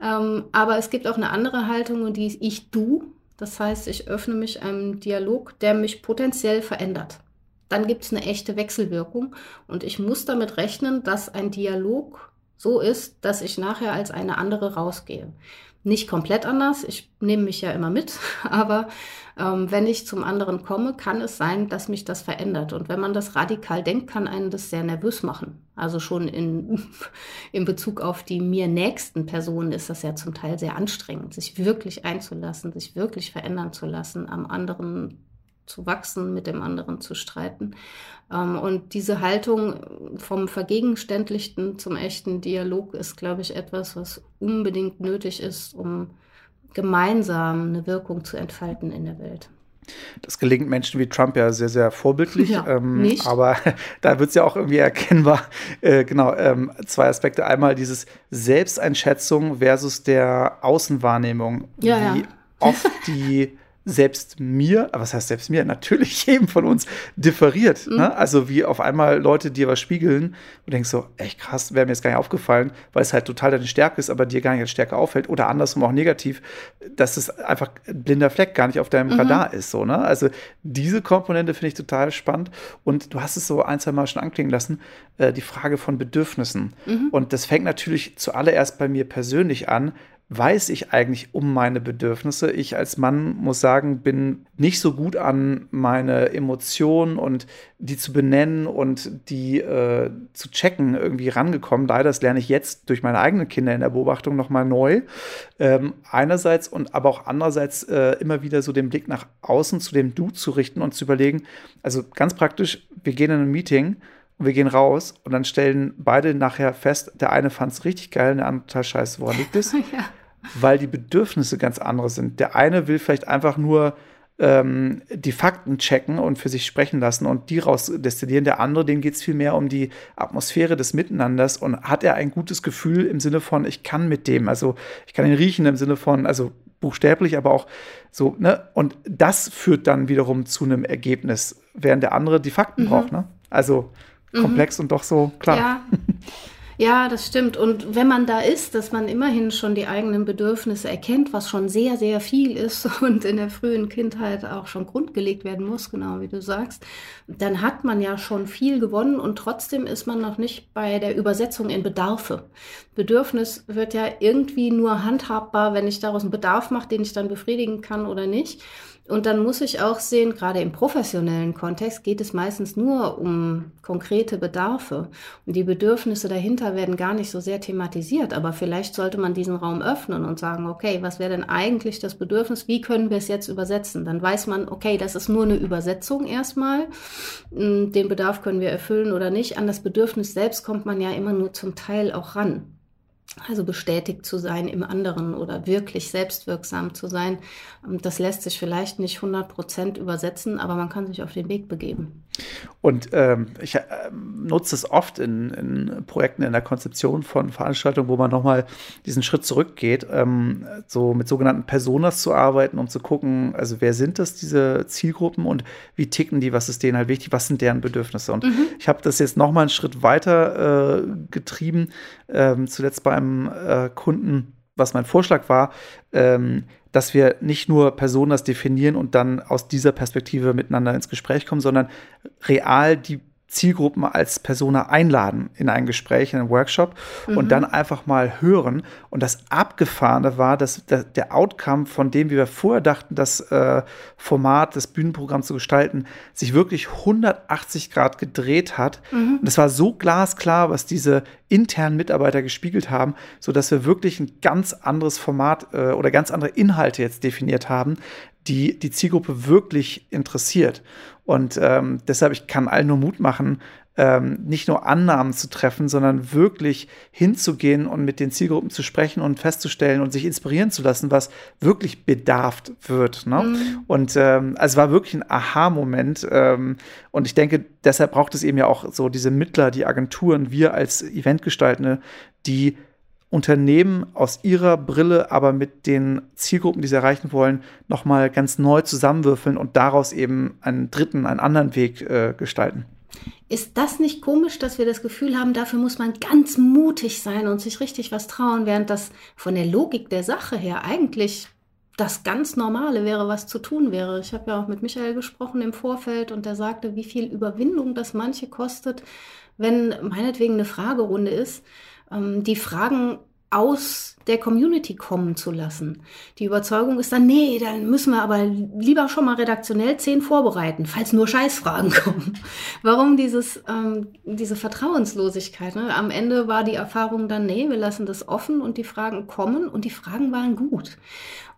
Ähm, aber es gibt auch eine andere Haltung und die ist Ich-Du. Das heißt, ich öffne mich einem Dialog, der mich potenziell verändert. Dann gibt es eine echte Wechselwirkung und ich muss damit rechnen, dass ein Dialog so ist, dass ich nachher als eine andere rausgehe nicht komplett anders. Ich nehme mich ja immer mit, aber ähm, wenn ich zum anderen komme, kann es sein, dass mich das verändert. Und wenn man das radikal denkt, kann einen das sehr nervös machen. Also schon in, in Bezug auf die mir nächsten Personen ist das ja zum Teil sehr anstrengend, sich wirklich einzulassen, sich wirklich verändern zu lassen, am anderen zu wachsen, mit dem anderen zu streiten. Ähm, und diese Haltung vom Vergegenständlichten zum echten Dialog ist, glaube ich, etwas, was unbedingt nötig ist, um gemeinsam eine Wirkung zu entfalten in der Welt. Das gelingt Menschen wie Trump ja sehr, sehr vorbildlich. Ja, ähm. Aber da wird es ja auch irgendwie erkennbar. Äh, genau, ähm, zwei Aspekte. Einmal dieses Selbsteinschätzung versus der Außenwahrnehmung. Ja, wie ja. oft die selbst mir, was heißt selbst mir, natürlich jedem von uns differiert. Mhm. Ne? Also wie auf einmal Leute dir was spiegeln und denkst so, echt krass, wäre mir jetzt gar nicht aufgefallen, weil es halt total deine Stärke ist, aber dir gar nicht als Stärke auffällt oder andersrum auch negativ, dass es einfach ein blinder Fleck gar nicht auf deinem mhm. Radar ist. So, ne? Also diese Komponente finde ich total spannend und du hast es so ein, zwei Mal schon anklingen lassen, äh, die Frage von Bedürfnissen. Mhm. Und das fängt natürlich zuallererst bei mir persönlich an, weiß ich eigentlich um meine Bedürfnisse? Ich als Mann muss sagen, bin nicht so gut an meine Emotionen und die zu benennen und die äh, zu checken irgendwie rangekommen. Leider, das lerne ich jetzt durch meine eigenen Kinder in der Beobachtung nochmal neu. Ähm, einerseits und aber auch andererseits äh, immer wieder so den Blick nach außen zu dem Du zu richten und zu überlegen, also ganz praktisch, wir gehen in ein Meeting und wir gehen raus und dann stellen beide nachher fest, der eine fand es richtig geil, der andere total scheiße. Woran liegt es? ja weil die Bedürfnisse ganz andere sind. Der eine will vielleicht einfach nur ähm, die Fakten checken und für sich sprechen lassen und die rausdestillieren. Der andere, dem geht es viel mehr um die Atmosphäre des Miteinanders und hat er ein gutes Gefühl im Sinne von, ich kann mit dem, also ich kann ihn riechen im Sinne von, also buchstäblich, aber auch so, ne? Und das führt dann wiederum zu einem Ergebnis, während der andere die Fakten mhm. braucht, ne? Also komplex mhm. und doch so klar. Ja. Ja, das stimmt. Und wenn man da ist, dass man immerhin schon die eigenen Bedürfnisse erkennt, was schon sehr, sehr viel ist und in der frühen Kindheit auch schon grundgelegt werden muss, genau wie du sagst, dann hat man ja schon viel gewonnen und trotzdem ist man noch nicht bei der Übersetzung in Bedarfe. Bedürfnis wird ja irgendwie nur handhabbar, wenn ich daraus einen Bedarf mache, den ich dann befriedigen kann oder nicht. Und dann muss ich auch sehen, gerade im professionellen Kontext geht es meistens nur um konkrete Bedarfe. Und die Bedürfnisse dahinter werden gar nicht so sehr thematisiert. Aber vielleicht sollte man diesen Raum öffnen und sagen, okay, was wäre denn eigentlich das Bedürfnis? Wie können wir es jetzt übersetzen? Dann weiß man, okay, das ist nur eine Übersetzung erstmal. Hm, den Bedarf können wir erfüllen oder nicht. An das Bedürfnis selbst kommt man ja immer nur zum Teil auch ran. Also bestätigt zu sein im anderen oder wirklich selbstwirksam zu sein, ähm, das lässt sich vielleicht nicht 100 Prozent übersetzen, aber man kann sich auf den Weg begeben. Und ähm, ich äh, nutze es oft in, in, Projekten in der Konzeption von Veranstaltungen, wo man nochmal diesen Schritt zurückgeht, ähm, so mit sogenannten Personas zu arbeiten, um zu gucken, also wer sind das, diese Zielgruppen und wie ticken die, was ist denen halt wichtig, was sind deren Bedürfnisse. Und mhm. ich habe das jetzt nochmal einen Schritt weiter äh, getrieben, ähm, zuletzt bei einem äh, Kunden, was mein Vorschlag war, ähm, dass wir nicht nur Personas definieren und dann aus dieser Perspektive miteinander ins Gespräch kommen, sondern real die Zielgruppen als Persona einladen in ein Gespräch, in einen Workshop mhm. und dann einfach mal hören. Und das Abgefahrene war, dass der Outcome von dem, wie wir vorher dachten, das äh, Format, das Bühnenprogramm zu gestalten, sich wirklich 180 Grad gedreht hat. Mhm. Und es war so glasklar, was diese internen Mitarbeiter gespiegelt haben, sodass wir wirklich ein ganz anderes Format äh, oder ganz andere Inhalte jetzt definiert haben, die die Zielgruppe wirklich interessiert. Und ähm, deshalb, ich kann allen nur Mut machen, ähm, nicht nur Annahmen zu treffen, sondern wirklich hinzugehen und mit den Zielgruppen zu sprechen und festzustellen und sich inspirieren zu lassen, was wirklich bedarft wird. Ne? Mhm. Und ähm, also es war wirklich ein Aha-Moment. Ähm, und ich denke, deshalb braucht es eben ja auch so diese Mittler, die Agenturen, wir als Eventgestaltende, die Unternehmen aus ihrer Brille, aber mit den Zielgruppen, die sie erreichen wollen, nochmal ganz neu zusammenwürfeln und daraus eben einen dritten, einen anderen Weg äh, gestalten. Ist das nicht komisch, dass wir das Gefühl haben, dafür muss man ganz mutig sein und sich richtig was trauen, während das von der Logik der Sache her eigentlich das ganz Normale wäre, was zu tun wäre. Ich habe ja auch mit Michael gesprochen im Vorfeld und der sagte, wie viel Überwindung das manche kostet, wenn meinetwegen eine Fragerunde ist ähm, die Fragen aus der Community kommen zu lassen. Die Überzeugung ist dann, nee, dann müssen wir aber lieber schon mal redaktionell zehn vorbereiten, falls nur Scheißfragen kommen. Warum dieses, ähm, diese Vertrauenslosigkeit? Ne? Am Ende war die Erfahrung dann, nee, wir lassen das offen und die Fragen kommen und die Fragen waren gut.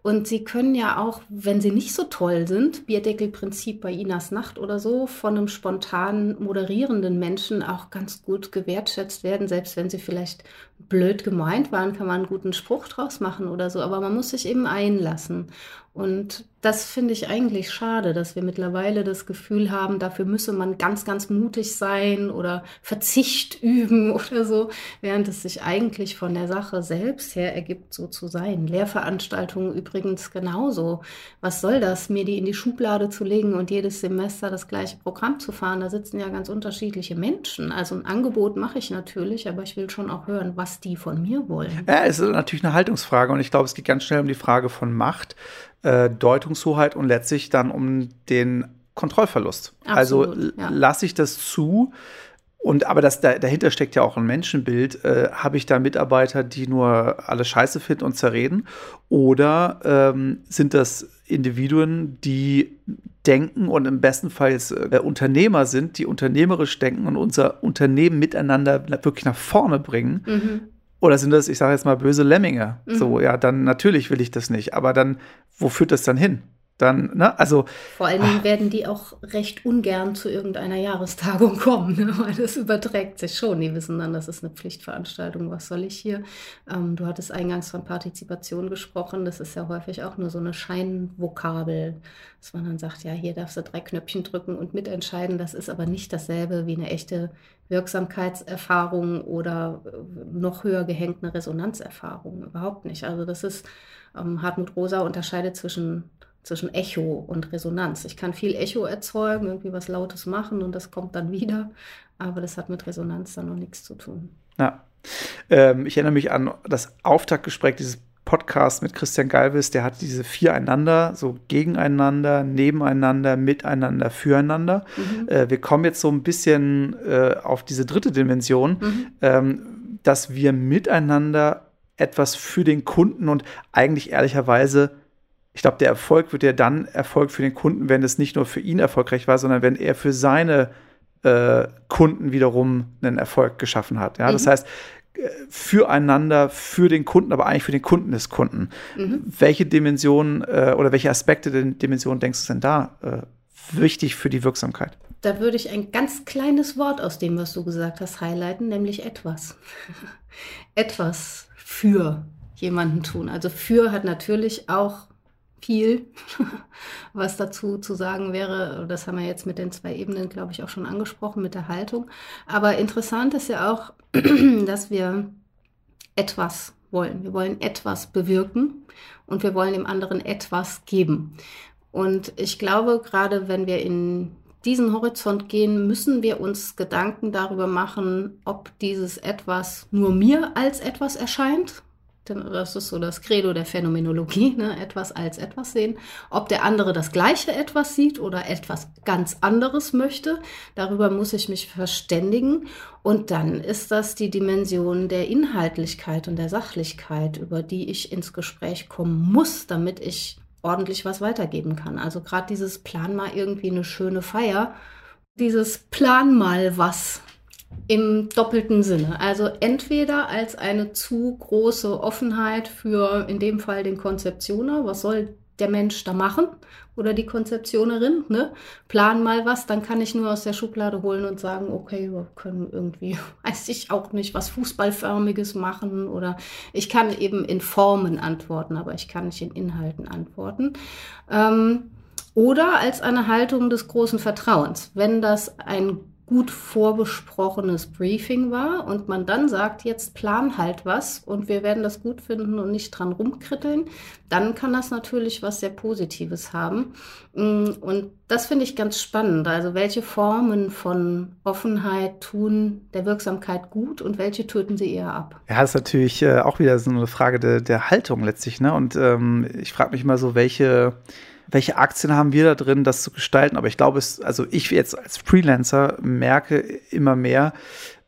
Und sie können ja auch, wenn sie nicht so toll sind, Bierdeckelprinzip bei Inas Nacht oder so, von einem spontan moderierenden Menschen auch ganz gut gewertschätzt werden. Selbst wenn sie vielleicht blöd gemeint waren, kann man einen guten Spruch draus machen oder so. Aber man muss sich eben einlassen. Und das finde ich eigentlich schade, dass wir mittlerweile das Gefühl haben, dafür müsse man ganz, ganz mutig sein oder Verzicht üben oder so, während es sich eigentlich von der Sache selbst her ergibt, so zu sein. Lehrveranstaltungen übrigens genauso. Was soll das, mir die in die Schublade zu legen und jedes Semester das gleiche Programm zu fahren? Da sitzen ja ganz unterschiedliche Menschen. Also ein Angebot mache ich natürlich, aber ich will schon auch hören, was die von mir wollen. Ja, es ist natürlich eine Haltungsfrage und ich glaube, es geht ganz schnell um die Frage von Macht äh, Deutungshoheit und letztlich dann um den Kontrollverlust. Also Absolut, also ja. lasse ich das zu, und aber das, da, dahinter steckt ja auch ein Menschenbild. Äh, Habe ich da Mitarbeiter, die nur alles scheiße finden und zerreden? Oder ähm, sind das Individuen, die denken und im besten Fall jetzt äh, Unternehmer sind, die unternehmerisch denken und unser Unternehmen miteinander wirklich nach vorne bringen? Mhm. Oder sind das, ich sage jetzt mal, böse Lemminge? Mhm. So, ja, dann natürlich will ich das nicht. Aber dann, wo führt das dann hin? Dann, ne, also. Vor allen Dingen werden die auch recht ungern zu irgendeiner Jahrestagung kommen, ne, weil das überträgt sich schon. Die wissen dann, das ist eine Pflichtveranstaltung, was soll ich hier? Ähm, du hattest eingangs von Partizipation gesprochen, das ist ja häufig auch nur so eine Scheinvokabel, dass man dann sagt, ja, hier darfst du drei Knöpfchen drücken und mitentscheiden. Das ist aber nicht dasselbe wie eine echte Wirksamkeitserfahrung oder äh, noch höher gehängt eine Resonanzerfahrung. Überhaupt nicht. Also das ist, ähm, Hartmut Rosa unterscheidet zwischen zwischen Echo und Resonanz. Ich kann viel Echo erzeugen, irgendwie was Lautes machen und das kommt dann wieder, aber das hat mit Resonanz dann noch nichts zu tun. Ja. Ähm, ich erinnere mich an das Auftaktgespräch dieses Podcasts mit Christian Galvis, der hat diese vier einander, so gegeneinander, nebeneinander, miteinander, füreinander. Mhm. Äh, wir kommen jetzt so ein bisschen äh, auf diese dritte Dimension, mhm. ähm, dass wir miteinander etwas für den Kunden und eigentlich ehrlicherweise ich glaube, der Erfolg wird ja dann Erfolg für den Kunden, wenn es nicht nur für ihn erfolgreich war, sondern wenn er für seine äh, Kunden wiederum einen Erfolg geschaffen hat. Ja, mhm. das heißt, äh, füreinander, für den Kunden, aber eigentlich für den Kunden des Kunden. Mhm. Welche Dimensionen äh, oder welche Aspekte der Dimension denkst du denn da äh, wichtig für die Wirksamkeit? Da würde ich ein ganz kleines Wort aus dem, was du gesagt hast, highlighten, nämlich etwas. etwas für jemanden tun. Also für hat natürlich auch viel, was dazu zu sagen wäre. Das haben wir jetzt mit den zwei Ebenen, glaube ich, auch schon angesprochen, mit der Haltung. Aber interessant ist ja auch, dass wir etwas wollen. Wir wollen etwas bewirken und wir wollen dem anderen etwas geben. Und ich glaube, gerade wenn wir in diesen Horizont gehen, müssen wir uns Gedanken darüber machen, ob dieses etwas nur mir als etwas erscheint das ist so das Credo der Phänomenologie, ne? etwas als etwas sehen. Ob der andere das gleiche etwas sieht oder etwas ganz anderes möchte, darüber muss ich mich verständigen. Und dann ist das die Dimension der Inhaltlichkeit und der Sachlichkeit, über die ich ins Gespräch kommen muss, damit ich ordentlich was weitergeben kann. Also gerade dieses Plan mal irgendwie eine schöne Feier, dieses Plan mal was im doppelten Sinne. Also entweder als eine zu große Offenheit für in dem Fall den Konzeptioner, was soll der Mensch da machen oder die Konzeptionerin, ne? Plan mal was, dann kann ich nur aus der Schublade holen und sagen, okay, wir können irgendwie, weiß ich auch nicht, was Fußballförmiges machen oder ich kann eben in Formen antworten, aber ich kann nicht in Inhalten antworten. Ähm, oder als eine Haltung des großen Vertrauens. Wenn das ein gut vorbesprochenes Briefing war und man dann sagt, jetzt plan halt was und wir werden das gut finden und nicht dran rumkritteln, dann kann das natürlich was sehr Positives haben. Mm, und das finde ich ganz spannend. Also welche Formen von Offenheit tun der Wirksamkeit gut und welche töten sie eher ab? Ja, das ist natürlich äh, auch wieder so eine Frage de, der Haltung letztlich. Ne? Und ähm, ich frage mich immer so, welche welche Aktien haben wir da drin, das zu gestalten. Aber ich glaube, es, also ich jetzt als Freelancer merke immer mehr,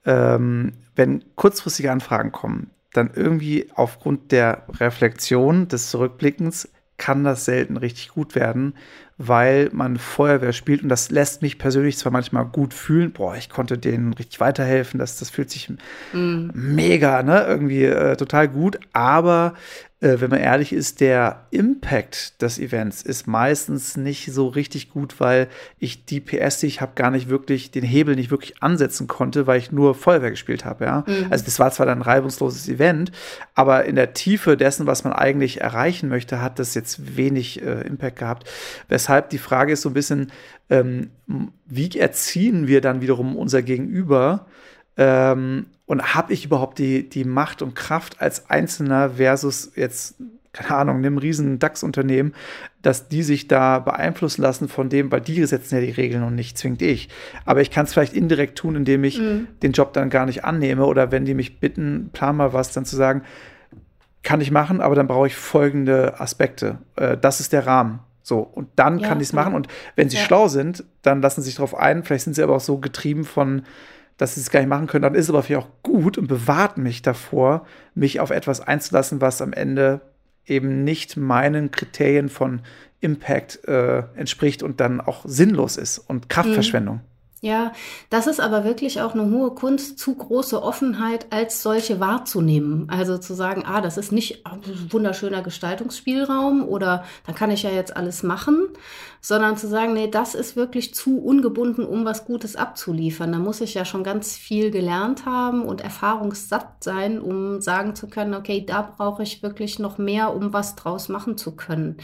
ähm, wenn kurzfristige Anfragen kommen, dann irgendwie aufgrund der Reflexion des Zurückblickens kann das selten richtig gut werden, weil man Feuerwehr spielt und das lässt mich persönlich zwar manchmal gut fühlen, boah, ich konnte denen richtig weiterhelfen, das, das fühlt sich mm. mega, ne, irgendwie äh, total gut, aber äh, wenn man ehrlich ist, der Impact des Events ist meistens nicht so richtig gut, weil ich die PS, die ich habe, gar nicht wirklich, den Hebel nicht wirklich ansetzen konnte, weil ich nur Feuerwehr gespielt habe, ja. Mhm. Also das war zwar dann ein reibungsloses Event, aber in der Tiefe dessen, was man eigentlich erreichen möchte, hat das jetzt wenig äh, Impact gehabt. Weshalb die Frage ist so ein bisschen, ähm, wie erziehen wir dann wiederum unser Gegenüber, ähm, und habe ich überhaupt die, die Macht und Kraft als Einzelner versus jetzt, keine Ahnung, einem riesen DAX-Unternehmen, dass die sich da beeinflussen lassen von dem, weil die setzen ja die Regeln und nicht zwingt ich. Aber ich kann es vielleicht indirekt tun, indem ich mhm. den Job dann gar nicht annehme oder wenn die mich bitten, plan mal was, dann zu sagen, kann ich machen, aber dann brauche ich folgende Aspekte. Äh, das ist der Rahmen. So, und dann ja, kann ich es machen. Und wenn sie ja. schlau sind, dann lassen sie sich darauf ein. Vielleicht sind sie aber auch so getrieben von, dass sie es gar nicht machen können, dann ist es aber vielleicht auch gut und bewahrt mich davor, mich auf etwas einzulassen, was am Ende eben nicht meinen Kriterien von Impact äh, entspricht und dann auch sinnlos ist und Kraftverschwendung. Mhm. Ja, das ist aber wirklich auch eine hohe Kunst, zu große Offenheit als solche wahrzunehmen. Also zu sagen, ah, das ist nicht ein wunderschöner Gestaltungsspielraum oder da kann ich ja jetzt alles machen, sondern zu sagen, nee, das ist wirklich zu ungebunden, um was Gutes abzuliefern. Da muss ich ja schon ganz viel gelernt haben und erfahrungssatt sein, um sagen zu können, okay, da brauche ich wirklich noch mehr, um was draus machen zu können.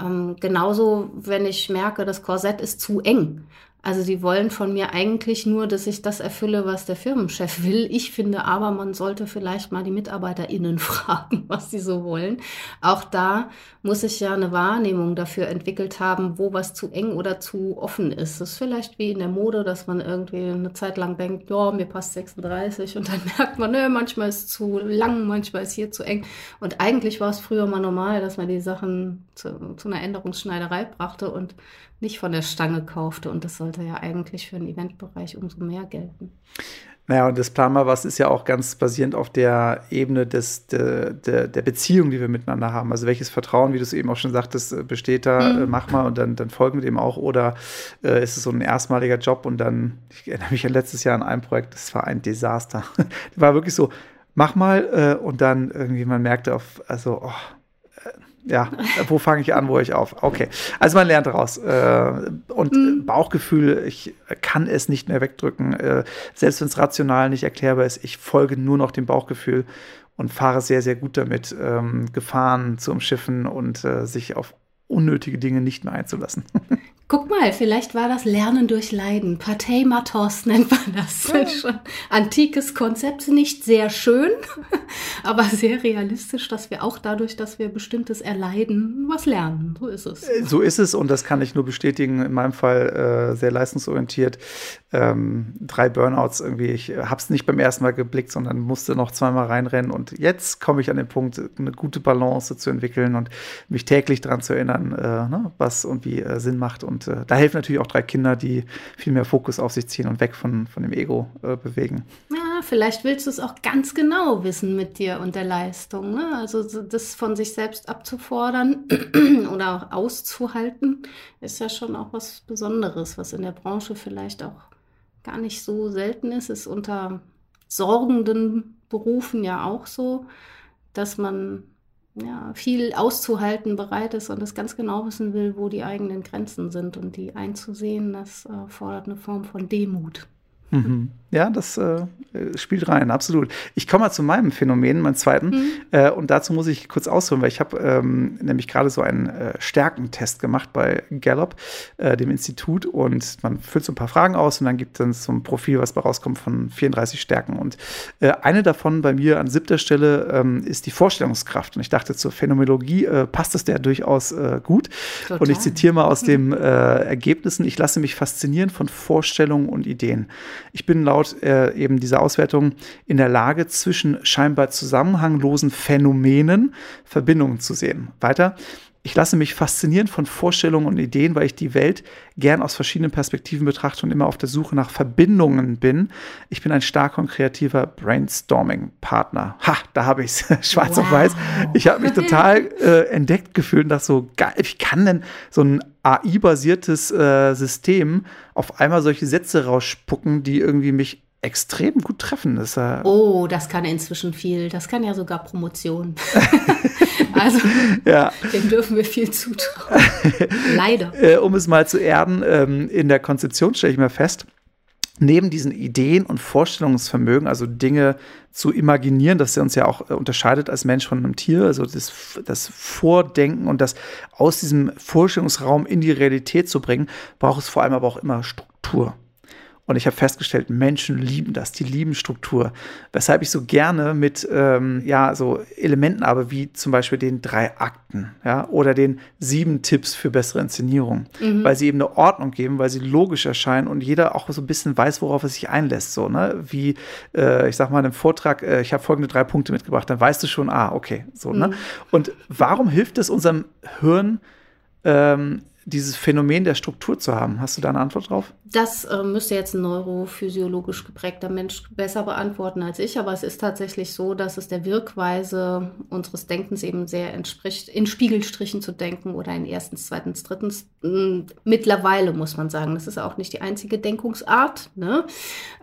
Ähm, genauso, wenn ich merke, das Korsett ist zu eng. Also sie wollen von mir eigentlich nur, dass ich das erfülle, was der Firmenchef will. Ich finde aber, man sollte vielleicht mal die MitarbeiterInnen fragen, was sie so wollen. Auch da muss ich ja eine Wahrnehmung dafür entwickelt haben, wo was zu eng oder zu offen ist. Das ist vielleicht wie in der Mode, dass man irgendwie eine Zeit lang denkt, ja, mir passt 36 und dann merkt man, nö, manchmal ist es zu lang, manchmal ist hier zu eng. Und eigentlich war es früher mal normal, dass man die Sachen zu, zu einer Änderungsschneiderei brachte und nicht von der Stange kaufte. Und das sollte ja eigentlich für den Eventbereich umso mehr gelten. Naja, und das Planmal was ist ja auch ganz basierend auf der Ebene des, de, de, der Beziehung, die wir miteinander haben. Also welches Vertrauen, wie du es eben auch schon sagtest, äh, besteht da, mhm. äh, mach mal und dann, dann folgen wir dem auch. Oder äh, ist es so ein erstmaliger Job und dann, ich erinnere mich an letztes Jahr an ein Projekt, das war ein Desaster. war wirklich so, mach mal äh, und dann irgendwie man merkte auf, also, oh, ja, wo fange ich an, wo ich auf? Okay. Also man lernt daraus. Äh, und mhm. Bauchgefühl, ich kann es nicht mehr wegdrücken. Äh, selbst wenn es rational nicht erklärbar ist, ich folge nur noch dem Bauchgefühl und fahre sehr, sehr gut damit, ähm, Gefahren zu umschiffen und äh, sich auf unnötige Dinge nicht mehr einzulassen. Guck mal, vielleicht war das Lernen durch Leiden. Pathematos nennt man das. Ja. Schon antikes Konzept, nicht sehr schön, aber sehr realistisch, dass wir auch dadurch, dass wir bestimmtes erleiden, was lernen. So ist es. Äh, so ist es und das kann ich nur bestätigen. In meinem Fall äh, sehr leistungsorientiert. Ähm, drei Burnouts irgendwie. Ich habe es nicht beim ersten Mal geblickt, sondern musste noch zweimal reinrennen und jetzt komme ich an den Punkt, eine gute Balance zu entwickeln und mich täglich daran zu erinnern, äh, ne, was und wie äh, Sinn macht und und äh, da helfen natürlich auch drei Kinder, die viel mehr Fokus auf sich ziehen und weg von, von dem Ego äh, bewegen. Ja, vielleicht willst du es auch ganz genau wissen mit dir und der Leistung. Ne? Also das von sich selbst abzufordern oder auch auszuhalten, ist ja schon auch was Besonderes, was in der Branche vielleicht auch gar nicht so selten ist. Ist unter sorgenden Berufen ja auch so, dass man ja, viel auszuhalten bereit ist und es ganz genau wissen will, wo die eigenen Grenzen sind und die einzusehen, das äh, fordert eine Form von Demut. Mhm. Ja, das äh, spielt rein, absolut. Ich komme mal zu meinem Phänomen, meinem zweiten. Mhm. Äh, und dazu muss ich kurz ausholen, weil ich habe ähm, nämlich gerade so einen äh, Stärkentest gemacht bei Gallup, äh, dem Institut. Und man füllt so ein paar Fragen aus und dann gibt es so ein Profil, was bei rauskommt von 34 Stärken. Und äh, eine davon bei mir an siebter Stelle ähm, ist die Vorstellungskraft. Und ich dachte, zur Phänomenologie äh, passt es der durchaus gut. Total. Und ich zitiere mal aus mhm. den Ergebnissen, ich lasse mich faszinieren von Vorstellungen und Ideen. Ich bin laut äh, eben dieser Auswertung in der Lage, zwischen scheinbar zusammenhanglosen Phänomenen Verbindungen zu sehen. Weiter. Ich lasse mich faszinieren von Vorstellungen und Ideen, weil ich die Welt gern aus verschiedenen Perspektiven betrachte und immer auf der Suche nach Verbindungen bin. Ich bin ein starker und kreativer Brainstorming-Partner. Ha, da habe ich es schwarz wow. auf weiß. Ich habe mich total äh, entdeckt gefühlt und dachte so, geil, wie kann denn so ein AI-basiertes äh, System auf einmal solche Sätze rausspucken, die irgendwie mich extrem gut treffen. Das, äh oh, das kann inzwischen viel. Das kann ja sogar Promotion. also, ja. dem dürfen wir viel zutrauen. Leider. Äh, um es mal zu erden, ähm, in der Konzeption stelle ich mir fest, neben diesen Ideen und Vorstellungsvermögen, also Dinge zu imaginieren, dass er uns ja auch äh, unterscheidet als Mensch von einem Tier, also das, das Vordenken und das aus diesem Vorstellungsraum in die Realität zu bringen, braucht es vor allem aber auch immer Struktur. Und ich habe festgestellt, Menschen lieben das, die lieben Struktur. Weshalb ich so gerne mit ähm, ja, so Elementen habe, wie zum Beispiel den drei Akten ja, oder den sieben Tipps für bessere Inszenierung. Mhm. Weil sie eben eine Ordnung geben, weil sie logisch erscheinen und jeder auch so ein bisschen weiß, worauf er sich einlässt. So, ne? Wie, äh, ich sag mal, in einem Vortrag, äh, ich habe folgende drei Punkte mitgebracht, dann weißt du schon, ah, okay. So, ne? mhm. ne? Und warum hilft es unserem Hirn, ähm, dieses Phänomen der Struktur zu haben. Hast du da eine Antwort drauf? Das äh, müsste jetzt ein neurophysiologisch geprägter Mensch besser beantworten als ich, aber es ist tatsächlich so, dass es der Wirkweise unseres Denkens eben sehr entspricht, in Spiegelstrichen zu denken oder in erstens, zweitens, drittens. Hm, mittlerweile muss man sagen, das ist auch nicht die einzige Denkungsart. Ne?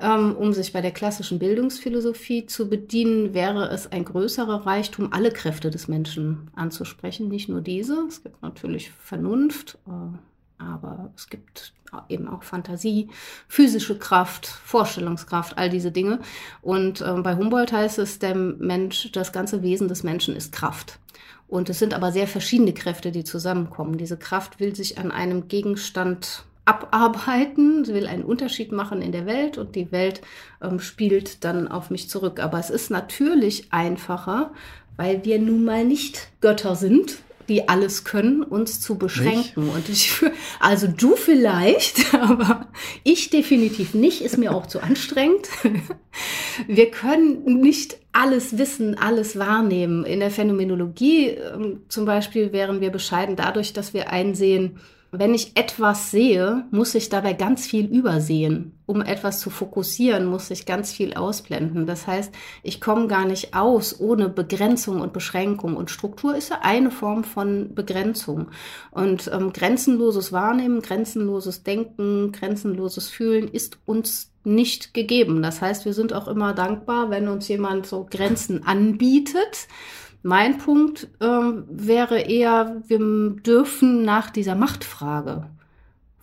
Ähm, um sich bei der klassischen Bildungsphilosophie zu bedienen, wäre es ein größerer Reichtum, alle Kräfte des Menschen anzusprechen, nicht nur diese. Es gibt natürlich Vernunft aber es gibt eben auch Fantasie, physische Kraft, Vorstellungskraft, all diese Dinge. Und äh, bei Humboldt heißt es, der Mensch, das ganze Wesen des Menschen ist Kraft. Und es sind aber sehr verschiedene Kräfte, die zusammenkommen. Diese Kraft will sich an einem Gegenstand abarbeiten, sie will einen Unterschied machen in der Welt und die Welt ähm, spielt dann auf mich zurück. Aber es ist natürlich einfacher, weil wir nun mal nicht Götter sind die alles können, uns zu beschränken. Nicht? Und ich, also du vielleicht, aber ich definitiv nicht, ist mir auch zu anstrengend. Wir können nicht alles wissen, alles wahrnehmen. In der Phänomenologie ähm, zum Beispiel wären wir bescheiden dadurch, dass wir einsehen, wenn ich etwas sehe, muss ich dabei ganz viel übersehen. Um etwas zu fokussieren, muss ich ganz viel ausblenden. Das heißt, ich komme gar nicht aus ohne Begrenzung und Beschränkung. Und Struktur ist ja eine Form von Begrenzung. Und ähm, grenzenloses Wahrnehmen, grenzenloses Denken, grenzenloses Fühlen ist uns nicht gegeben. Das heißt, wir sind auch immer dankbar, wenn uns jemand so Grenzen anbietet mein Punkt ähm, wäre eher, wir dürfen nach dieser Machtfrage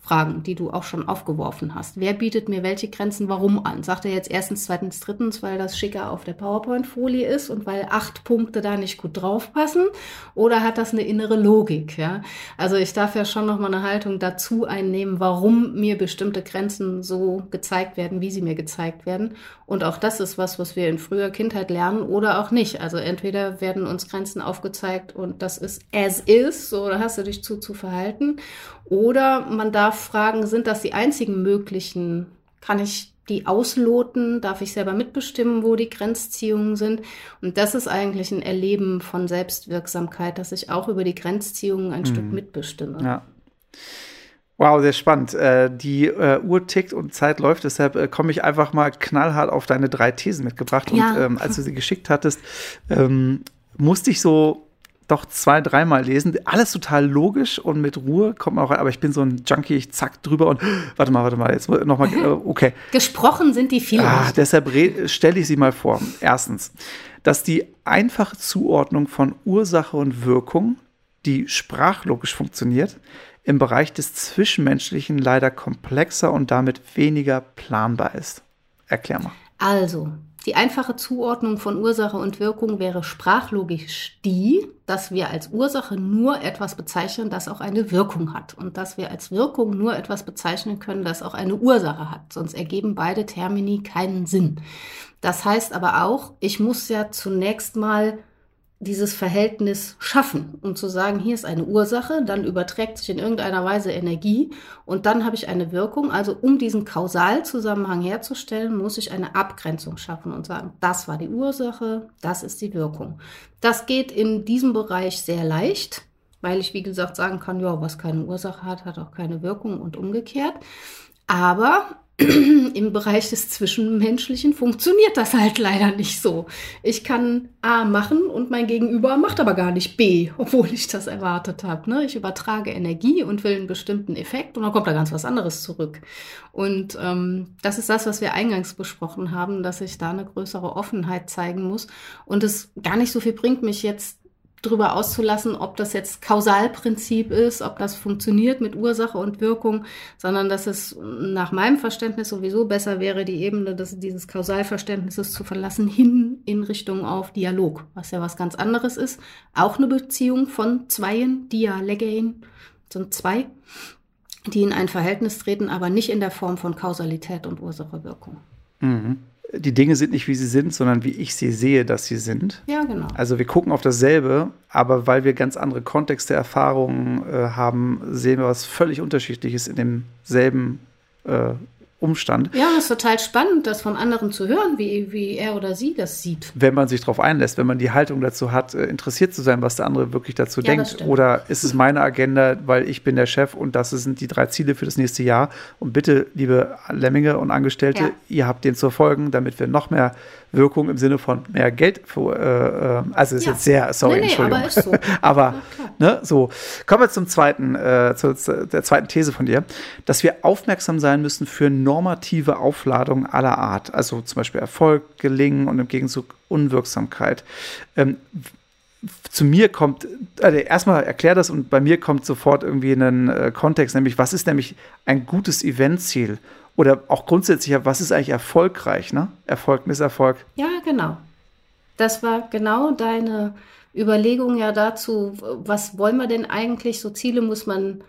Fragen, die du auch schon aufgeworfen hast. Wer bietet mir welche Grenzen warum an? Sagt er jetzt erstens, zweitens, drittens, weil das schicker auf der PowerPoint-Folie ist und weil acht Punkte da nicht gut draufpassen? Oder hat das eine innere Logik? Ja? Also ich darf ja schon nochmal eine Haltung dazu einnehmen, warum mir bestimmte Grenzen so gezeigt werden, wie sie mir gezeigt werden. Und auch das ist was, was wir in früher Kindheit lernen oder auch nicht. Also entweder werden uns Grenzen aufgezeigt und das ist as is, so da hast du dich zu zu verhalten. Oder man darf fragen, sind das die einzigen möglichen? Kann ich die ausloten? Darf ich selber mitbestimmen, wo die Grenzziehungen sind? Und das ist eigentlich ein Erleben von Selbstwirksamkeit, dass ich auch über die Grenzziehungen ein mhm. Stück mitbestimme. Ja. Wow, sehr spannend. Äh, die äh, Uhr tickt und Zeit läuft, deshalb äh, komme ich einfach mal knallhart auf deine drei Thesen mitgebracht. Ja. Und ähm, als du sie geschickt hattest, ähm, musste ich so doch zwei, dreimal lesen. Alles total logisch und mit Ruhe kommt man auch rein. Aber ich bin so ein Junkie, ich zack drüber und warte mal, warte mal, jetzt nochmal, äh, okay. Gesprochen sind die viele. Ah, deshalb stelle ich sie mal vor. Erstens, dass die einfache Zuordnung von Ursache und Wirkung, die sprachlogisch funktioniert, im Bereich des Zwischenmenschlichen leider komplexer und damit weniger planbar ist. Erklär mal. Also, die einfache Zuordnung von Ursache und Wirkung wäre sprachlogisch die, dass wir als Ursache nur etwas bezeichnen, das auch eine Wirkung hat und dass wir als Wirkung nur etwas bezeichnen können, das auch eine Ursache hat. Sonst ergeben beide Termini keinen Sinn. Das heißt aber auch, ich muss ja zunächst mal dieses Verhältnis schaffen, um zu sagen, hier ist eine Ursache, dann überträgt sich in irgendeiner Weise Energie und dann habe ich eine Wirkung. Also um diesen Kausalzusammenhang herzustellen, muss ich eine Abgrenzung schaffen und sagen, das war die Ursache, das ist die Wirkung. Das geht in diesem Bereich sehr leicht. weil ich, wie gesagt, sagen kann, ja, was keine Ursache hat, hat auch keine Wirkung und umgekehrt. Aber im Bereich des Zwischenmenschlichen funktioniert das halt leider nicht so. Ich kann A machen und mein Gegenüber macht aber gar nicht B, obwohl ich das erwartet habe. Ne? Ich übertrage Energie und will einen bestimmten Effekt und dann kommt da ganz was anderes zurück. Und ähm, das ist das, was wir eingangs besprochen haben, dass ich da eine größere Offenheit zeigen muss und es gar nicht so viel bringt, mich jetzt drüber auszulassen, ob das jetzt Kausalprinzip ist, ob das funktioniert mit Ursache und Wirkung, sondern dass es nach meinem Verständnis sowieso besser wäre, die Ebene des, dieses Kausalverständnisses zu verlassen, hin in Richtung auf Dialog, was ja was ganz anderes ist. Auch eine Beziehung von Zweien, Dialegein, sind zwei, die in ein Verhältnis treten, aber nicht in der Form von Kausalität und Ursache-Wirkung. Mhm die Dinge sind nicht, wie sie sind, sondern wie ich sie sehe, dass sie sind. Ja, genau. Also wir gucken auf dasselbe, aber weil wir ganz andere Kontexte, Erfahrungen äh, haben, sehen wir was völlig Unterschiedliches in demselben äh, Umstand. Ja, es ist total spannend, das von anderen zu hören, wie, wie er oder sie das sieht. Wenn man sich darauf einlässt, wenn man die Haltung dazu hat, äh, interessiert zu sein, was der andere wirklich dazu ja, denkt. Oder ist es meine Agenda, weil ich bin der Chef und das sind die drei Ziele für das nächste Jahr. Und bitte, liebe Lemminge und Angestellte, ja. ihr habt den zu folgen, damit wir noch mehr Wirkung im Sinne von mehr Geld. Für, äh, äh also ist ja. jetzt sehr, sorry, nee, nee, Entschuldigung. Aber, ist so. aber ne, so. Kommen wir zum zweiten, äh, zu, zu der zweiten These von dir, dass wir aufmerksam sein müssen für normative Aufladung aller Art. Also zum Beispiel Erfolg, Gelingen und im Gegenzug Unwirksamkeit. Ähm, zu mir kommt, also erstmal erklär das und bei mir kommt sofort irgendwie ein äh, Kontext, nämlich was ist nämlich ein gutes Eventziel oder auch grundsätzlich, was ist eigentlich erfolgreich, ne? Erfolg, Misserfolg. Ja, genau. Das war genau deine Überlegung ja dazu, was wollen wir denn eigentlich? So Ziele muss man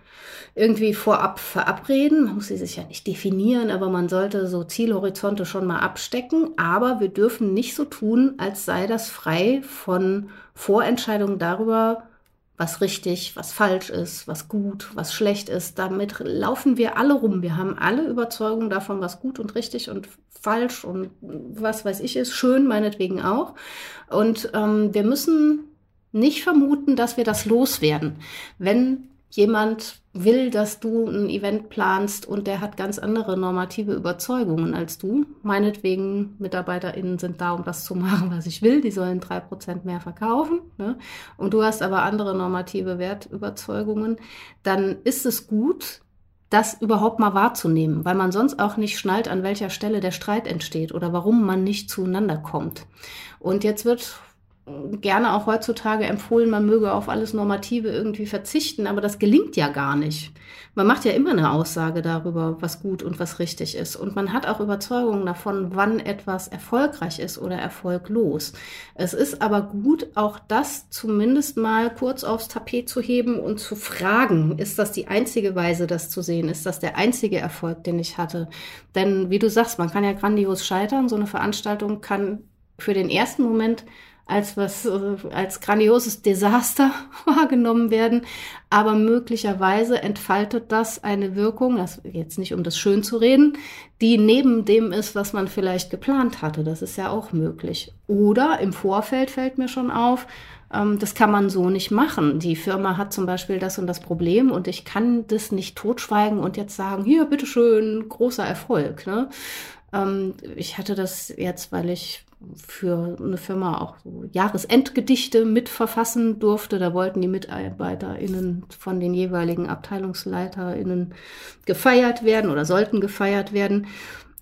irgendwie vorab verabreden. Man muss sie sich ja nicht definieren, aber man sollte so Zielhorizonte schon mal abstecken. Aber wir dürfen nicht so tun, als sei das frei von Vorentscheidungen darüber, was richtig, was falsch ist, was gut, was schlecht ist. Damit laufen wir alle rum. Wir haben alle Überzeugungen davon, was gut und richtig und falsch und was weiß ich ist, schön meinetwegen auch. Und ähm, wir müssen nicht vermuten, dass wir das loswerden. Wenn jemand will, dass du ein Event planst und der hat ganz andere normative Überzeugungen als du. Meinetwegen, MitarbeiterInnen sind da, um das zu machen, was ich will. Die sollen drei Prozent mehr verkaufen. Ne? Und du hast aber andere normative Wertüberzeugungen. Dann ist es gut, das überhaupt mal wahrzunehmen, weil man sonst auch nicht schnallt, an welcher Stelle der Streit entsteht oder warum man nicht zueinander kommt. Und jetzt wird gerne auch heutzutage empfohlen, man möge auf alles Normative irgendwie verzichten, aber das gelingt ja gar nicht. Man macht ja immer eine Aussage darüber, was gut und was richtig ist. Und man hat auch Überzeugungen davon, wann etwas erfolgreich ist oder erfolglos. Es ist aber gut, auch das zumindest mal kurz aufs Tapet zu heben und zu fragen, ist das die einzige Weise, das zu sehen? Ist das der einzige Erfolg, den ich hatte? Denn wie du sagst, man kann ja grandios scheitern. So eine Veranstaltung kann für den ersten Moment als was, äh, als grandioses Desaster wahrgenommen werden. Aber möglicherweise entfaltet das eine Wirkung, das jetzt nicht um das schön zu reden, die neben dem ist, was man vielleicht geplant hatte. Das ist ja auch möglich. Oder im Vorfeld fällt mir schon auf, ähm, das kann man so nicht machen. Die Firma hat zum Beispiel das und das Problem und ich kann das nicht totschweigen und jetzt sagen, hier, bitteschön, großer Erfolg. Ne? Ähm, ich hatte das jetzt, weil ich für eine Firma auch so Jahresendgedichte mitverfassen durfte. Da wollten die MitarbeiterInnen von den jeweiligen AbteilungsleiterInnen gefeiert werden oder sollten gefeiert werden.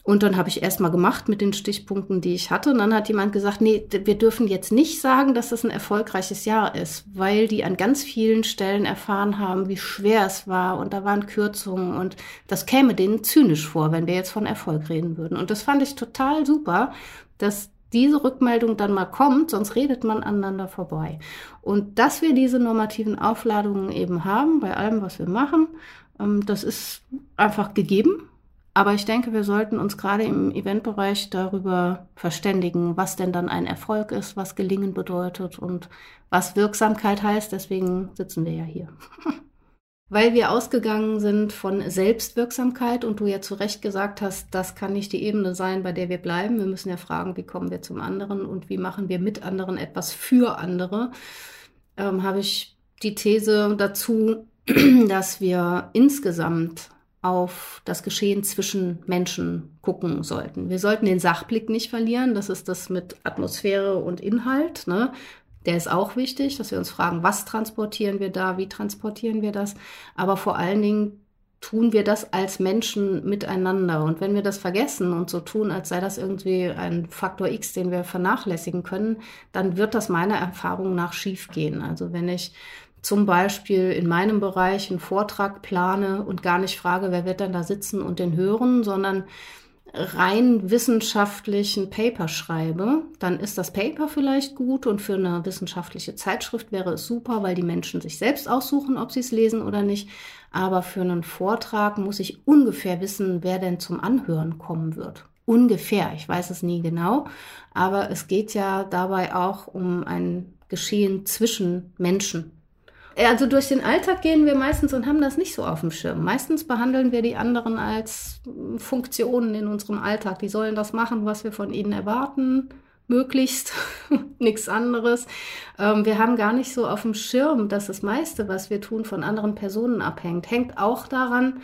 Und dann habe ich erst mal gemacht mit den Stichpunkten, die ich hatte. Und dann hat jemand gesagt, nee, wir dürfen jetzt nicht sagen, dass das ein erfolgreiches Jahr ist, weil die an ganz vielen Stellen erfahren haben, wie schwer es war und da waren Kürzungen und das käme denen zynisch vor, wenn wir jetzt von Erfolg reden würden. Und das fand ich total super, dass diese Rückmeldung dann mal kommt, sonst redet man aneinander vorbei. Und dass wir diese normativen Aufladungen eben haben bei allem, was wir machen, ähm, das ist einfach gegeben. Aber ich denke, wir sollten uns gerade im Eventbereich darüber verständigen, was denn dann ein Erfolg ist, was Gelingen bedeutet und was Wirksamkeit heißt. Deswegen sitzen wir ja hier. Weil wir ausgegangen sind von Selbstwirksamkeit und du ja zu Recht gesagt hast, das kann nicht die Ebene sein, bei der wir bleiben. Wir müssen ja fragen, wie kommen wir zum anderen und wie machen wir mit anderen etwas für andere, ähm, habe ich die These dazu, dass wir insgesamt auf das Geschehen zwischen Menschen gucken sollten. Wir sollten den Sachblick nicht verlieren. Das ist das mit Atmosphäre und Inhalt. Ne? Der ist auch wichtig, dass wir uns fragen, was transportieren wir da, wie transportieren wir das. Aber vor allen Dingen tun wir das als Menschen miteinander. Und wenn wir das vergessen und so tun, als sei das irgendwie ein Faktor X, den wir vernachlässigen können, dann wird das meiner Erfahrung nach schiefgehen. Also wenn ich zum Beispiel in meinem Bereich einen Vortrag plane und gar nicht frage, wer wird denn da sitzen und den hören, sondern rein wissenschaftlichen Paper schreibe, dann ist das Paper vielleicht gut und für eine wissenschaftliche Zeitschrift wäre es super, weil die Menschen sich selbst aussuchen, ob sie es lesen oder nicht. Aber für einen Vortrag muss ich ungefähr wissen, wer denn zum Anhören kommen wird. Ungefähr, ich weiß es nie genau, aber es geht ja dabei auch um ein Geschehen zwischen Menschen. Also durch den Alltag gehen wir meistens und haben das nicht so auf dem Schirm. Meistens behandeln wir die anderen als Funktionen in unserem Alltag. Die sollen das machen, was wir von ihnen erwarten, möglichst, nichts anderes. Ähm, wir haben gar nicht so auf dem Schirm, dass das meiste, was wir tun, von anderen Personen abhängt. Hängt auch daran,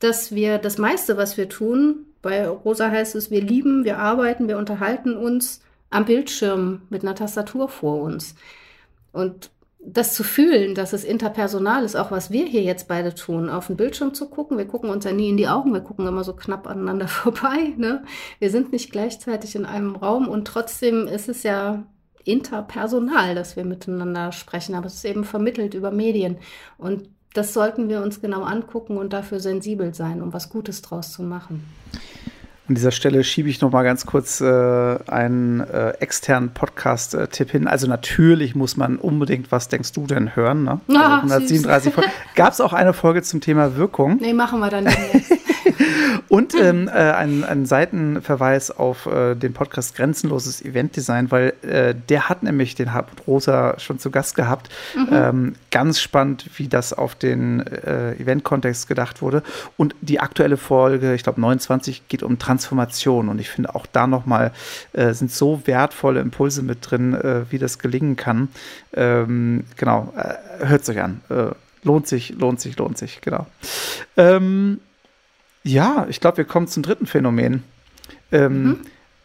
dass wir das meiste, was wir tun, bei Rosa heißt es, wir lieben, wir arbeiten, wir unterhalten uns am Bildschirm mit einer Tastatur vor uns. Und das zu fühlen, dass es interpersonal ist, auch was wir hier jetzt beide tun, auf den Bildschirm zu gucken. Wir gucken uns ja nie in die Augen, wir gucken immer so knapp aneinander vorbei. Ne? Wir sind nicht gleichzeitig in einem Raum und trotzdem ist es ja interpersonal, dass wir miteinander sprechen, aber es ist eben vermittelt über Medien. Und das sollten wir uns genau angucken und dafür sensibel sein, um was Gutes draus zu machen. An dieser Stelle schiebe ich noch mal ganz kurz äh, einen äh, externen Podcast-Tipp hin. Also natürlich muss man unbedingt Was denkst du denn hören? Ne? Also Ah, 137 Folgen. Gab es auch eine Folge zum Thema Wirkung? Nee, machen wir dann jetzt. Und ähm, äh, ein, ein Seitenverweis auf äh, den Podcast Grenzenloses Eventdesign, weil äh, der hat nämlich den Hartmut Rosa schon zu Gast gehabt. Ähm, ganz spannend, wie das auf den äh, Event-Kontext gedacht wurde. Und die aktuelle Folge, ich glaube 29, geht um Transformation. Und ich finde auch da nochmal äh, sind so wertvolle Impulse mit drin, äh, wie das gelingen kann. Ähm, genau, äh, hört es euch an. Äh, lohnt sich, lohnt sich, lohnt sich, genau. Ähm, ja, ich glaube, wir kommen zum dritten Phänomen. Ähm, Mhm.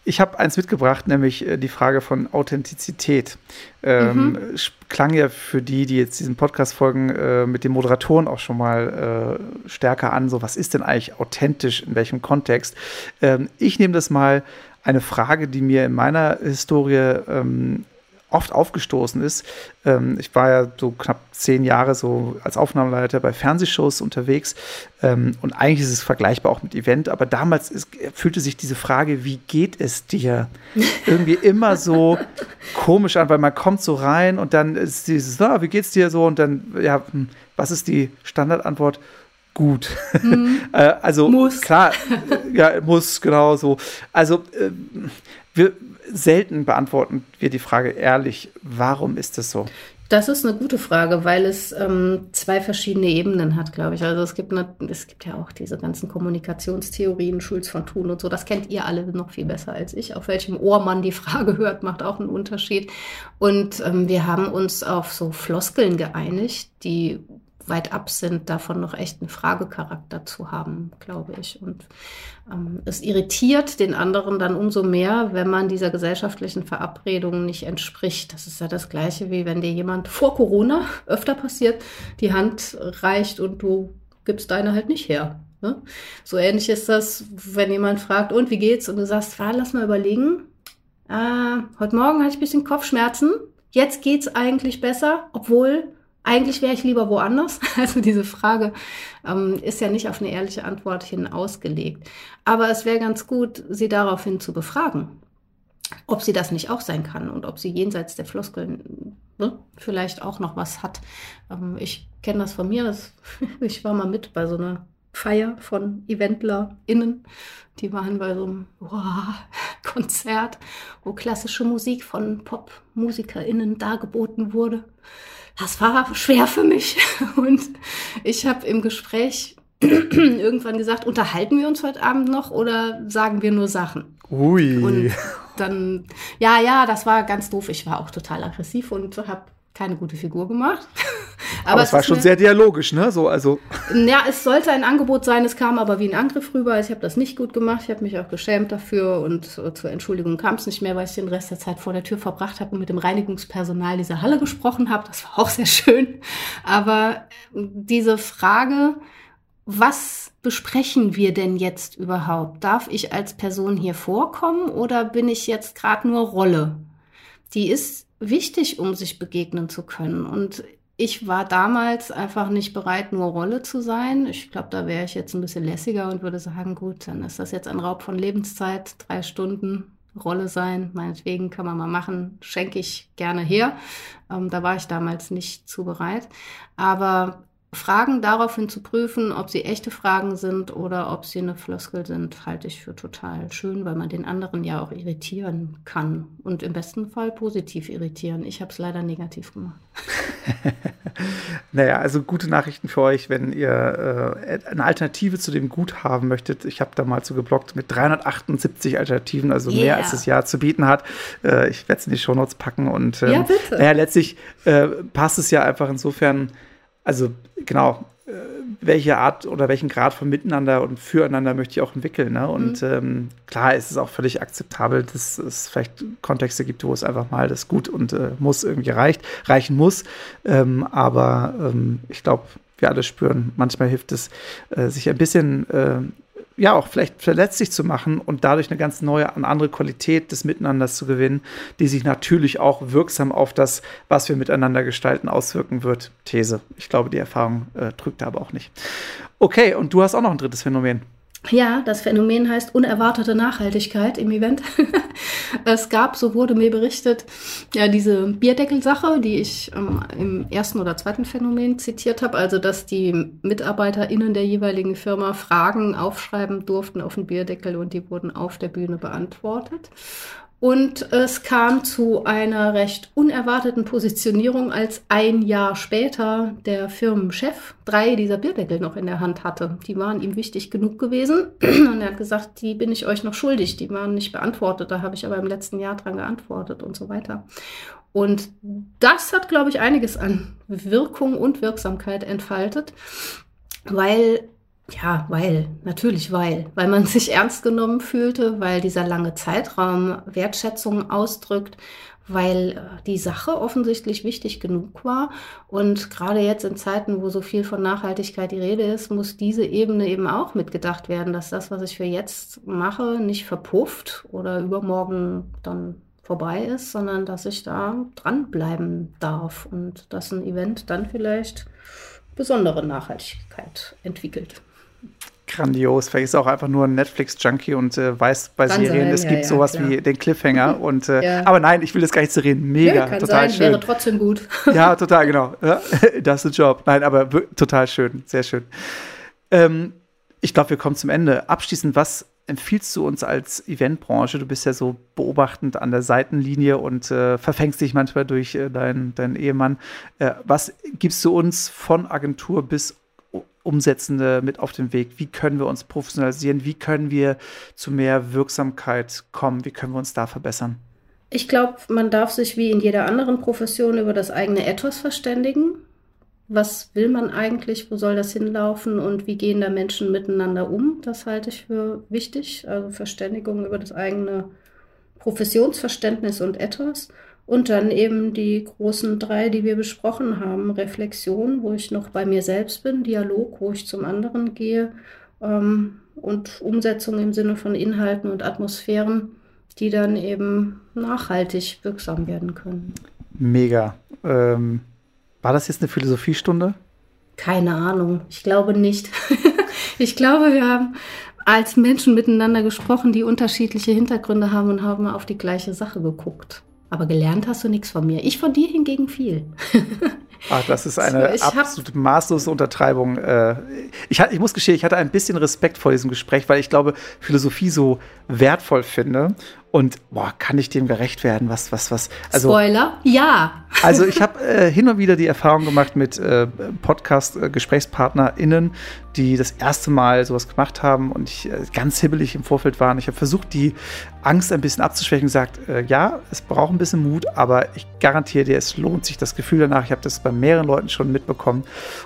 Ich habe eins mitgebracht, nämlich äh, die Frage von Authentizität. Ähm, sch- Klang ja für die, die jetzt diesen Podcast folgen, äh, mit den Moderatoren auch schon mal äh, stärker an. So, was ist denn eigentlich authentisch, in welchem Kontext? Ähm, ich nehme das mal eine Frage, die mir in meiner Historie ähm, oft aufgestoßen ist. Ähm, ich war ja so knapp zehn Jahre so als Aufnahmeleiter bei Fernsehshows unterwegs ähm, und eigentlich ist es vergleichbar auch mit Event, aber damals ist, fühlte sich diese Frage, wie geht es dir, irgendwie immer so komisch an, weil man kommt so rein und dann ist dieses, na, wie geht's dir so und dann, ja, hm, was ist die Standardantwort? Gut. äh, also Muss. klar, ja, muss, genau so. Also äh, wir selten beantworten wir die Frage ehrlich, warum ist das so? Das ist eine gute Frage, weil es ähm, zwei verschiedene Ebenen hat, glaube ich. Also es gibt, eine, es gibt ja auch diese ganzen Kommunikationstheorien, Schulz von Thun und so. Das kennt ihr alle noch viel besser als ich. Auf welchem Ohr man die Frage hört, macht auch einen Unterschied. Und ähm, wir haben uns auf so Floskeln geeinigt, die weit ab sind, davon noch echt einen Fragecharakter zu haben, glaube ich. Und ähm, es irritiert den anderen dann umso mehr, wenn man dieser gesellschaftlichen Verabredung nicht entspricht. Das ist ja das Gleiche, wie wenn dir jemand vor Corona, öfter passiert, die Hand reicht und du gibst deine halt nicht her. Ne? So ähnlich ist das, wenn jemand fragt, und wie geht's? Und du sagst, ah, lass mal überlegen. Äh, heute Morgen hatte ich ein bisschen Kopfschmerzen. Jetzt geht's eigentlich besser, obwohl eigentlich wäre ich lieber woanders. Also diese Frage ähm, ist ja nicht auf eine ehrliche Antwort hin ausgelegt. Aber es wäre ganz gut, sie daraufhin zu befragen, ob sie das nicht auch sein kann und ob sie jenseits der Floskeln ne, vielleicht auch noch was hat. Ähm, ich kenne das von mir. Das, ich war mal mit bei so einer Feier von EventlerInnen. Die waren bei so einem wow, Konzert, wo klassische Musik von PopmusikerInnen dargeboten wurde. Das war schwer für mich. Und ich habe im Gespräch irgendwann gesagt, unterhalten wir uns heute Abend noch oder sagen wir nur Sachen? Ui. Und dann, ja, ja, das war ganz doof. Ich war auch total aggressiv und habe keine gute Figur gemacht. aber, aber es war schon sehr dialogisch, ne? So, also. Ja, es sollte ein Angebot sein, es kam aber wie ein Angriff rüber. Also ich habe das nicht gut gemacht, ich habe mich auch geschämt dafür und zur Entschuldigung kam es nicht mehr, weil ich den Rest der Zeit vor der Tür verbracht habe und mit dem Reinigungspersonal dieser Halle gesprochen habe. Das war auch sehr schön. Aber diese Frage, was besprechen wir denn jetzt überhaupt? Darf ich als Person hier vorkommen oder bin ich jetzt gerade nur Rolle? Die ist wichtig, um sich begegnen zu können. Und ich war damals einfach nicht bereit, nur Rolle zu sein. Ich glaube, da wäre ich jetzt ein bisschen lässiger und würde sagen, gut, dann ist das jetzt ein Raub von Lebenszeit, drei Stunden Rolle sein. Meinetwegen kann man mal machen, schenke ich gerne her. Ähm, da war ich damals nicht zu bereit. Aber Fragen daraufhin zu prüfen, ob sie echte Fragen sind oder ob sie eine Floskel sind, halte ich für total schön, weil man den anderen ja auch irritieren kann und im besten Fall positiv irritieren. Ich habe es leider negativ gemacht. naja, also gute Nachrichten für euch, wenn ihr äh, eine Alternative zu dem Gut haben möchtet. Ich habe da mal zu geblockt mit 378 Alternativen, also yeah. mehr als das Jahr zu bieten hat. Äh, ich werde es in die Shownotes packen und ähm, ja, bitte. Naja, letztlich äh, passt es ja einfach insofern also genau, äh, welche Art oder welchen Grad von Miteinander und Füreinander möchte ich auch entwickeln. Ne? Und mhm. ähm, klar ist es auch völlig akzeptabel, dass es vielleicht Kontexte gibt, wo es einfach mal das Gut und äh, muss irgendwie reicht, reichen muss. Ähm, aber ähm, ich glaube, wir alle spüren, manchmal hilft es, äh, sich ein bisschen äh, ja auch vielleicht verletzlich zu machen und dadurch eine ganz neue, eine andere Qualität des Miteinanders zu gewinnen, die sich natürlich auch wirksam auf das, was wir miteinander gestalten, auswirken wird. These. Ich glaube, die Erfahrung äh, drückt da aber auch nicht. Okay, und du hast auch noch ein drittes Phänomen. Ja, das Phänomen heißt unerwartete Nachhaltigkeit im Event. es gab, so wurde mir berichtet, ja, diese Bierdeckelsache, die ich ähm, im ersten oder zweiten Phänomen zitiert habe, also dass die MitarbeiterInnen der jeweiligen Firma Fragen aufschreiben durften auf den Bierdeckel und die wurden auf der Bühne beantwortet. Und es kam zu einer recht unerwarteten Positionierung, als ein Jahr später der Firmenchef drei dieser Bierdeckel noch in der Hand hatte. Die waren ihm wichtig genug gewesen. Und er hat gesagt, die bin ich euch noch schuldig. Die waren nicht beantwortet. Da habe ich aber im letzten Jahr dran geantwortet und so weiter. Und das hat, glaube ich, einiges an Wirkung und Wirksamkeit entfaltet, weil ja, weil, natürlich weil, weil man sich ernst genommen fühlte, weil dieser lange Zeitraum Wertschätzung ausdrückt, weil äh, die Sache offensichtlich wichtig genug war. Und gerade jetzt in Zeiten, wo so viel von Nachhaltigkeit die Rede ist, muss diese Ebene eben auch mitgedacht werden, dass das, was ich für jetzt mache, nicht verpufft oder übermorgen dann vorbei ist, sondern dass ich da dranbleiben darf und dass ein Event dann vielleicht besondere Nachhaltigkeit entwickelt. Grandios. Vielleicht ist er auch einfach nur ein Netflix-Junkie und äh, weiß bei kann Serien, sein, es ja, gibt ja, sowas klar. wie den Cliffhanger. und, äh, ja. Aber nein, ich will das gar nicht zu reden. Mega, total sein, schön. Wäre trotzdem gut. ja, total, genau. das ist ein Job. Nein, aber total schön, sehr schön. Ähm, ich glaube, wir kommen zum Ende. Abschließend, was empfiehlst du uns als Eventbranche? Du bist ja so beobachtend an der Seitenlinie und äh, verfängst dich manchmal durch äh, deinen dein Ehemann. Äh, was gibst du uns von Agentur bis Umsetzende mit auf den Weg? Wie können wir uns professionalisieren? Wie können wir zu mehr Wirksamkeit kommen? Wie können wir uns da verbessern? Ich glaube, man darf sich wie in jeder anderen Profession über das eigene Ethos verständigen. Was will man eigentlich? Wo soll das hinlaufen? Und wie gehen da Menschen miteinander um? Das halte ich für wichtig. Also Verständigung über das eigene Professionsverständnis und Ethos. Und dann eben die großen drei, die wir besprochen haben. Reflexion, wo ich noch bei mir selbst bin, Dialog, wo ich zum anderen gehe ähm, und Umsetzung im Sinne von Inhalten und Atmosphären, die dann eben nachhaltig wirksam werden können. Mega. Ähm, war das jetzt eine Philosophiestunde? Keine Ahnung. Ich glaube nicht. ich glaube, wir haben als Menschen miteinander gesprochen, die unterschiedliche Hintergründe haben und haben auf die gleiche Sache geguckt. Aber gelernt hast du nichts von mir. Ich von dir hingegen viel. Ach, das ist eine so, absolute maßlose Untertreibung. Äh, ich, ich muss gestehen, ich hatte ein bisschen Respekt vor diesem Gespräch, weil ich glaube, Philosophie so wertvoll finde Und boah, kann ich dem gerecht werden? Was, was, was? Also, Spoiler, ja. Also ich habe äh, hin und wieder die Erfahrung gemacht mit äh, Podcast-GesprächspartnerInnen, die das erste Mal sowas gemacht haben und ich äh, ganz hibbelig im Vorfeld waren. Ich habe versucht, die Angst ein bisschen abzuschwächen und gesagt, äh, ja, es braucht ein bisschen Mut, aber ich garantiere dir, es lohnt sich das Gefühl danach. Ich habe das bei mehreren Leuten schon mitbekommen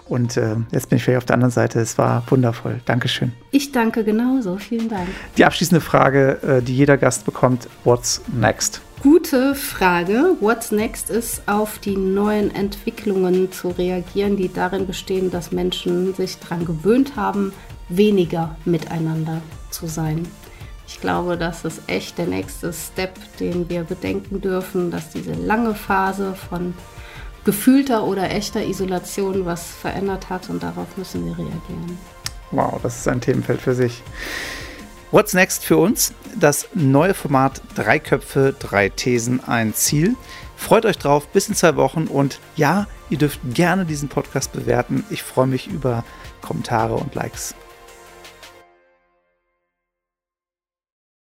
und äh, jetzt bin ich vielleicht auf der anderen Seite. Es war wundervoll. Dankeschön. Ich danke genauso. Vielen Dank. Die abschließende Frage, äh, die jeder Gast bekommt, what's next? Gute Frage. What's next ist, auf die neuen Entwicklungen zu reagieren, die darin bestehen, dass Menschen sich daran gewöhnt haben, weniger miteinander zu sein. Ich glaube, das ist echt der nächste Step, den wir bedenken dürfen, dass diese lange Phase von gefühlter oder echter Isolation was verändert hat und darauf müssen wir reagieren. Wow, das ist ein Themenfeld für sich. What's next für uns? Das neue Format Drei Köpfe, drei Thesen, ein Ziel. Freut euch drauf, bis in zwei Wochen und ja, ihr dürft gerne diesen Podcast bewerten. Ich freue mich über Kommentare und Likes.